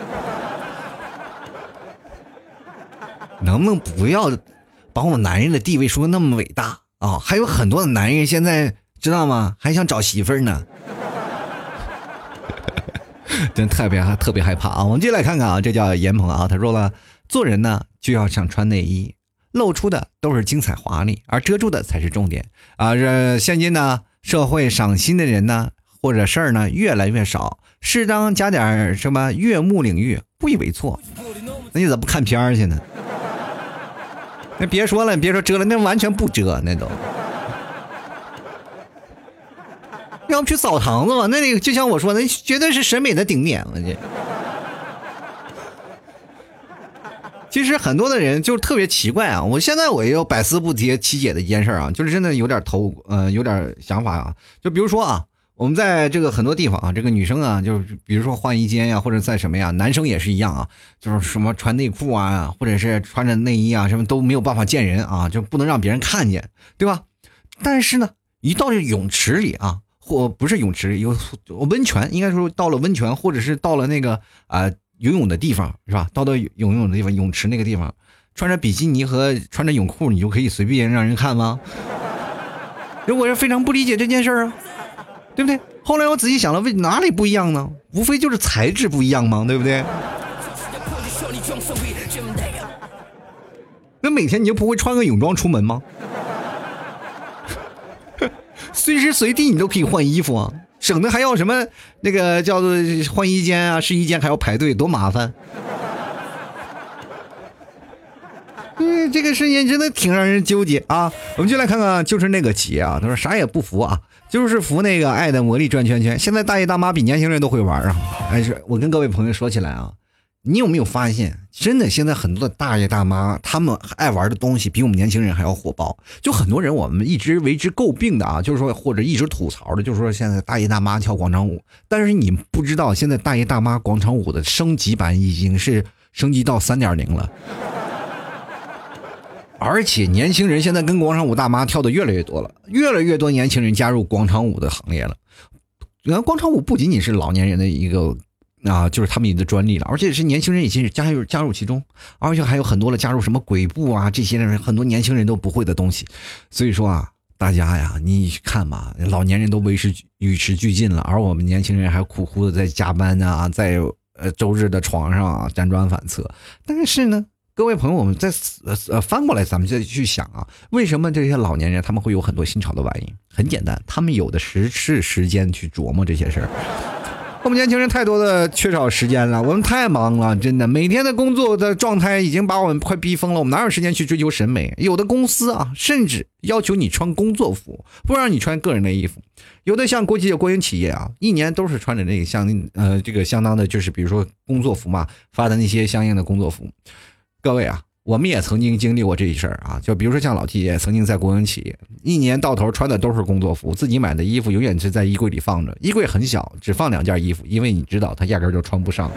能不能不要把我们男人的地位说那么伟大啊？还有很多的男人现在知道吗？还想找媳妇儿呢。真特别还特别害怕啊！我们进来看看啊，这叫严鹏啊，他说了，做人呢就要像穿内衣，露出的都是精彩华丽，而遮住的才是重点啊！这现今呢，社会赏心的人呢，或者事儿呢越来越少，适当加点什么悦目领域，不以为错。那你咋不看片儿去呢？那别说了，别说遮了，那完全不遮，那都。要不去澡堂子嘛？那个就像我说的，绝对是审美的顶点了。这其实很多的人就特别奇怪啊！我现在我也有百思不得其解的一件事啊，就是真的有点头，呃，有点想法啊。就比如说啊，我们在这个很多地方啊，这个女生啊，就是比如说换衣间呀，或者在什么呀，男生也是一样啊，就是什么穿内裤啊，或者是穿着内衣啊，什么都没有办法见人啊，就不能让别人看见，对吧？但是呢，一到这泳池里啊。或不是泳池，有温泉，应该说到了温泉，或者是到了那个啊游泳的地方，是吧？到到游泳的地方，泳池那个地方，穿着比基尼和穿着泳裤，你就可以随便让人看吗？我是非常不理解这件事儿啊，对不对？后来我仔细想了，为哪里不一样呢？无非就是材质不一样吗？对不对？那每天你就不会穿个泳装出门吗？随时随地你都可以换衣服啊，省得还要什么那个叫做换衣间啊、试衣间还要排队，多麻烦。嗯，这个事情真的挺让人纠结啊。我们就来看看，就是那个企业啊，他说啥也不服啊，就是服那个爱的魔力转圈圈。现在大爷大妈比年轻人都会玩啊。哎，是我跟各位朋友说起来啊。你有没有发现，真的现在很多的大爷大妈，他们爱玩的东西比我们年轻人还要火爆。就很多人我们一直为之诟病的啊，就是说或者一直吐槽的，就是说现在大爷大妈跳广场舞。但是你不知道，现在大爷大妈广场舞的升级版已经是升级到三点零了。而且年轻人现在跟广场舞大妈跳的越来越多了，越来越多年轻人加入广场舞的行列了。原来广场舞不仅仅是老年人的一个啊，就是他们的专利了，而且是年轻人已经加入加入其中，而且还有很多的加入什么鬼步啊这些人，很多年轻人都不会的东西。所以说啊，大家呀，你看吧，老年人都为时与时俱进了，而我们年轻人还苦苦的在加班啊，在呃周日的床上啊辗转反侧。但是呢。各位朋友，我们再呃呃翻过来，咱们再去想啊，为什么这些老年人他们会有很多新潮的玩意？很简单，他们有的时是时间去琢磨这些事儿。我们年轻人太多的缺少时间了，我们太忙了，真的，每天的工作的状态已经把我们快逼疯了。我们哪有时间去追求审美？有的公司啊，甚至要求你穿工作服，不让你穿个人的衣服。有的像国际的国营企业啊，一年都是穿着那个相呃这个相当的，就是比如说工作服嘛，发的那些相应的工作服。各位啊，我们也曾经经历过这一事儿啊，就比如说像老季也曾经在国营企业，一年到头穿的都是工作服，自己买的衣服永远是在衣柜里放着，衣柜很小，只放两件衣服，因为你知道他压根就穿不上。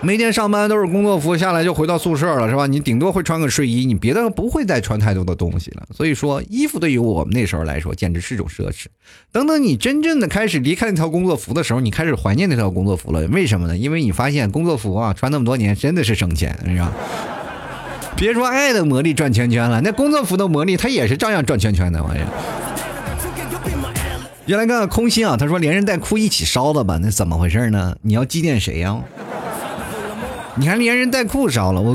每天上班都是工作服，下来就回到宿舍了，是吧？你顶多会穿个睡衣，你别的不会再穿太多的东西了。所以说，衣服对于我们那时候来说，简直是种奢侈。等等，你真正的开始离开那套工作服的时候，你开始怀念那套工作服了。为什么呢？因为你发现工作服啊，穿那么多年真的是省钱，是吧？别说爱的魔力转圈圈了，那工作服的魔力它也是照样转圈圈的玩意儿。原来看空心啊，他说连人带裤一起烧的吧？那怎么回事呢？你要祭奠谁呀？你还连人带裤烧了，我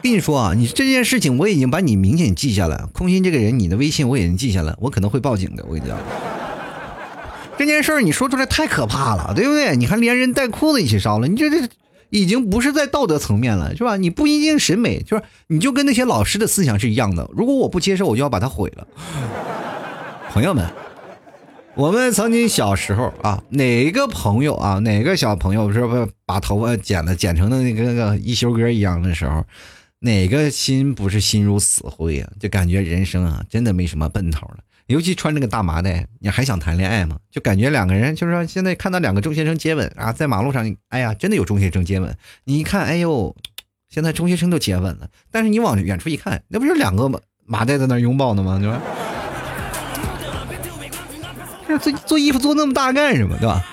跟你说啊，你这件事情我已经把你明显记下来。空心这个人，你的微信我已经记下来，我可能会报警的。我跟你讲，这件事儿你说出来太可怕了，对不对？你还连人带裤子一起烧了，你这这已经不是在道德层面了，是吧？你不一定审美，就是你就跟那些老师的思想是一样的。如果我不接受，我就要把它毁了。朋友们。我们曾经小时候啊，哪个朋友啊，哪个小朋友是不把头发剪了，剪成的那个那个一休哥一样的时候，哪个心不是心如死灰啊？就感觉人生啊，真的没什么奔头了。尤其穿这个大麻袋，你还想谈恋爱吗？就感觉两个人，就是说现在看到两个中学生接吻啊，在马路上，哎呀，真的有中学生接吻。你一看，哎呦，现在中学生都接吻了。但是你往远处一看，那不是两个麻袋在那拥抱呢吗？对吧？做做衣服做那么大干什么，对吧？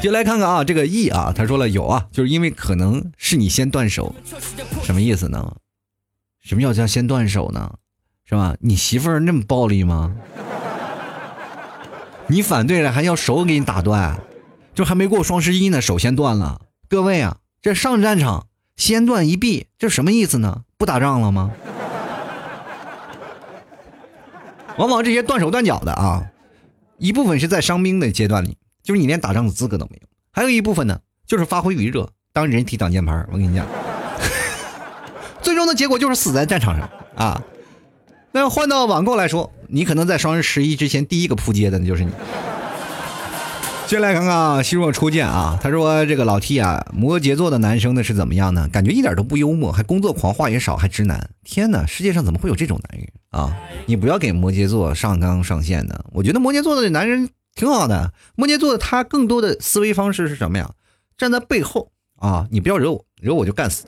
就来看看啊，这个 E 啊，他说了有啊，就是因为可能是你先断手，什么意思呢？什么叫叫先断手呢？是吧？你媳妇儿那么暴力吗？你反对了还要手给你打断，就还没过双十一呢，手先断了。各位啊，这上战场先断一臂，这什么意思呢？不打仗了吗？往往这些断手断脚的啊。一部分是在伤兵的阶段里，就是你连打仗的资格都没有；还有一部分呢，就是发挥余热，当人体挡箭牌。我跟你讲，最终的结果就是死在战场上啊。那换到网购来说，你可能在双十一之前第一个扑街的，那就是你。先来看看啊希若初见啊，他说这个老 T 啊，摩羯座的男生呢是怎么样呢？感觉一点都不幽默，还工作狂，话也少，还直男。天哪，世界上怎么会有这种男人啊？你不要给摩羯座上纲上线的。我觉得摩羯座的男人挺好的。摩羯座他更多的思维方式是什么呀？站在背后啊，你不要惹我，惹我就干死。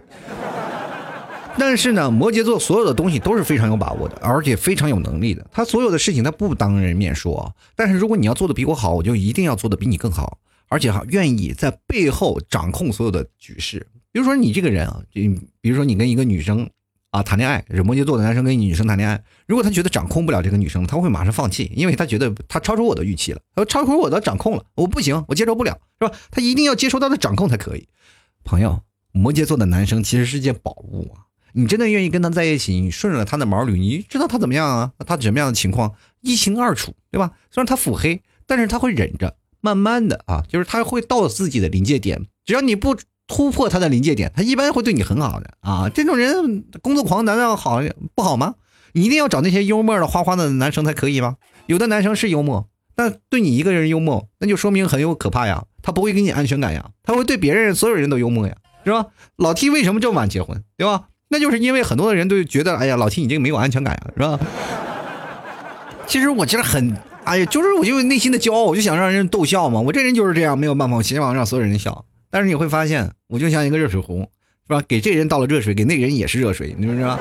但是呢，摩羯座所有的东西都是非常有把握的，而且非常有能力的。他所有的事情他不当人面说，但是如果你要做的比我好，我就一定要做的比你更好，而且哈愿意在背后掌控所有的局势。比如说你这个人啊，就比如说你跟一个女生啊谈恋爱，是摩羯座的男生跟女生谈恋爱，如果他觉得掌控不了这个女生，他会马上放弃，因为他觉得他超出我的预期了，他超出我的掌控了，我不行，我接受不了，是吧？他一定要接受他的掌控才可以。朋友，摩羯座的男生其实是件宝物啊。你真的愿意跟他在一起？你顺着他的毛捋，你知道他怎么样啊？他什么样的情况一清二楚，对吧？虽然他腹黑，但是他会忍着，慢慢的啊，就是他会到自己的临界点。只要你不突破他的临界点，他一般会对你很好的啊。这种人工作狂难道好不好吗？你一定要找那些幽默的花花的男生才可以吗？有的男生是幽默，但对你一个人幽默，那就说明很有可怕呀。他不会给你安全感呀，他会对别人所有人都幽默呀，是吧？老 T 为什么这么晚结婚，对吧？那就是因为很多的人都觉得，哎呀，老 T 已经没有安全感了，是吧？其实我其实很，哎呀，就是我就内心的骄傲，我就想让人逗笑嘛。我这人就是这样，没有办法，我希望让所有人笑。但是你会发现，我就像一个热水壶，是吧？给这人倒了热水，给那人也是热水，你说是吧？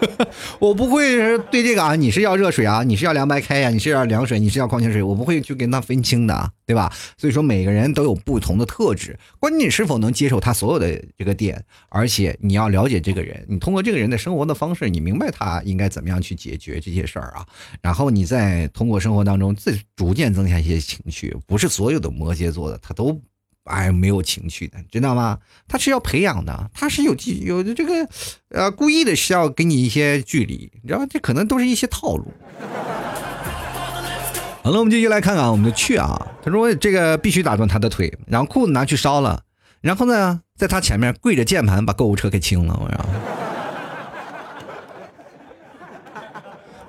我不会对这个啊，你是要热水啊，你是要凉白开呀，你是要凉水，你是要矿泉水，我不会去跟他分清的，对吧？所以说每个人都有不同的特质，关键你是否能接受他所有的这个点，而且你要了解这个人，你通过这个人的生活的方式，你明白他应该怎么样去解决这些事儿啊，然后你再通过生活当中自逐渐增加一些情绪，不是所有的摩羯座的他都。哎，没有情趣的，知道吗？他是要培养的，他是有有这个，呃，故意的是要给你一些距离，你知道这可能都是一些套路。好了，我们继续来看看我们的去啊。他说这个必须打断他的腿，然后裤子拿去烧了，然后呢，在他前面跪着键盘把购物车给清了。我说，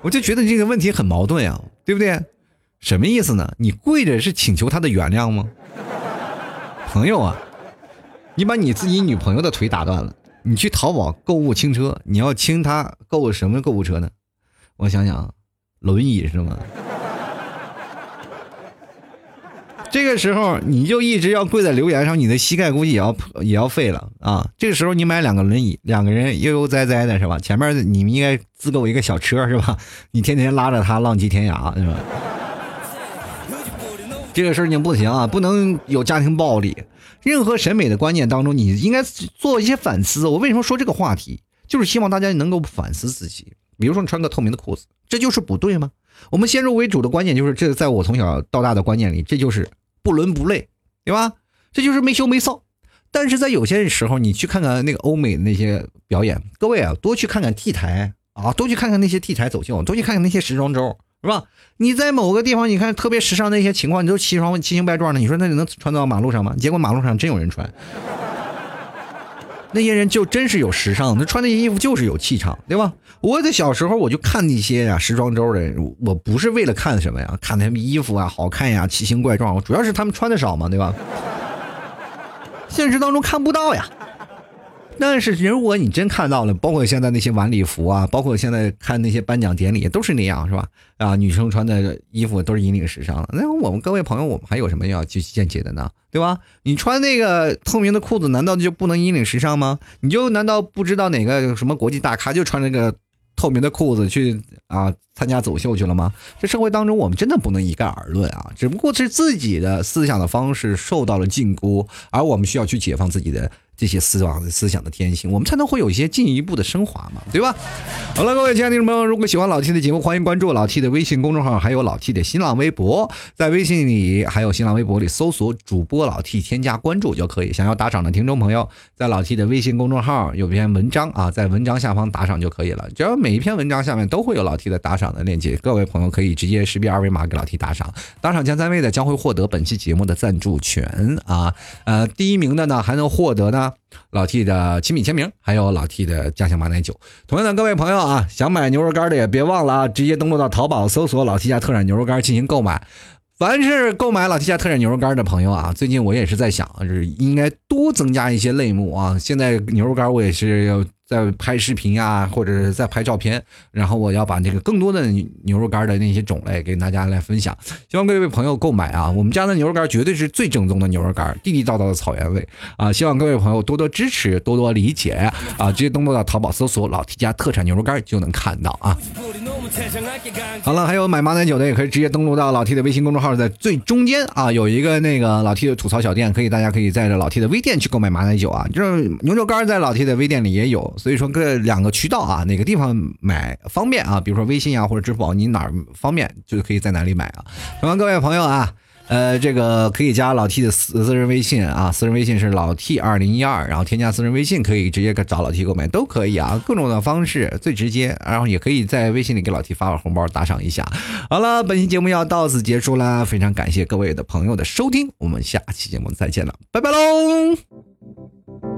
我就觉得这个问题很矛盾啊，对不对？什么意思呢？你跪着是请求他的原谅吗？朋友啊，你把你自己女朋友的腿打断了，你去淘宝购物清车，你要清她购什么购物车呢？我想想，轮椅是吗？这个时候你就一直要跪在留言上，你的膝盖估计也要也要废了啊！这个时候你买两个轮椅，两个人悠悠哉哉的是吧？前面你们应该自购一个小车是吧？你天天拉着他浪迹天涯是吧？这个事情不行啊，不能有家庭暴力。任何审美的观念当中，你应该做一些反思。我为什么说这个话题，就是希望大家能够反思自己。比如说，你穿个透明的裤子，这就是不对吗？我们先入为主的观念就是，这在我从小到大的观念里，这就是不伦不类，对吧？这就是没羞没臊。但是在有些时候，你去看看那个欧美的那些表演，各位啊，多去看看 T 台啊，多去看看那些 T 台走秀，多去看看那些时装周。是吧？你在某个地方，你看特别时尚那些情况，你都奇装奇形怪状的，你说那你能穿到马路上吗？结果马路上真有人穿，那些人就真是有时尚，那穿那些衣服就是有气场，对吧？我在小时候我就看那些呀时装周的，我不是为了看什么呀，看他们衣服啊好看呀，奇形怪状，主要是他们穿的少嘛，对吧？现实当中看不到呀。但是如果你真看到了，包括现在那些晚礼服啊，包括现在看那些颁奖典礼，都是那样，是吧？啊，女生穿的衣服都是引领时尚的。那我们各位朋友，我们还有什么要去见解的呢？对吧？你穿那个透明的裤子，难道就不能引领时尚吗？你就难道不知道哪个什么国际大咖就穿那个透明的裤子去啊参加走秀去了吗？这社会当中，我们真的不能一概而论啊！只不过是自己的思想的方式受到了禁锢，而我们需要去解放自己的。这些思想思想的天性，我们才能会有一些进一步的升华嘛，对吧？好了，各位亲爱的听众朋友，如果喜欢老 T 的节目，欢迎关注老 T 的微信公众号，还有老 T 的新浪微博，在微信里还有新浪微博里搜索主播老 T，添加关注就可以。想要打赏的听众朋友，在老 T 的微信公众号有篇文章啊，在文章下方打赏就可以了。只要每一篇文章下面都会有老 T 的打赏的链接，各位朋友可以直接识别二维码给老 T 打赏。打赏前三位的将会获得本期节目的赞助权啊，呃，第一名的呢还能获得呢。老 T 的亲笔签名，还有老 T 的家乡马奶酒。同样的，各位朋友啊，想买牛肉干的也别忘了啊，直接登录到淘宝搜索“老 T 家特产牛肉干”进行购买。凡是购买老 T 家特产牛肉干的朋友啊，最近我也是在想，就是应该多增加一些类目啊。现在牛肉干我也是要。在拍视频呀，或者是在拍照片，然后我要把这个更多的牛肉干的那些种类给大家来分享，希望各位朋友购买啊！我们家的牛肉干绝对是最正宗的牛肉干，地地道道的草原味啊！希望各位朋友多多支持，多多理解啊！直接登录到淘宝搜索“老 T 家特产牛肉干”就能看到啊！好了，还有买马奶酒的也可以直接登录到老 T 的微信公众号，在最中间啊有一个那个老 T 的吐槽小店，可以大家可以在这老 T 的微店去购买马奶酒啊！就是牛肉干在老 T 的微店里也有。所以说，各两个渠道啊，哪个地方买方便啊？比如说微信啊，或者支付宝，你哪儿方便就可以在哪里买啊。同样，各位朋友啊，呃，这个可以加老 T 的私私人微信啊，私人微信是老 T 二零一二，然后添加私人微信可以直接找老 T 购买都可以啊，各种的方式最直接，然后也可以在微信里给老 T 发个红包打赏一下。好了，本期节目要到此结束了，非常感谢各位的朋友的收听，我们下期节目再见了，拜拜喽。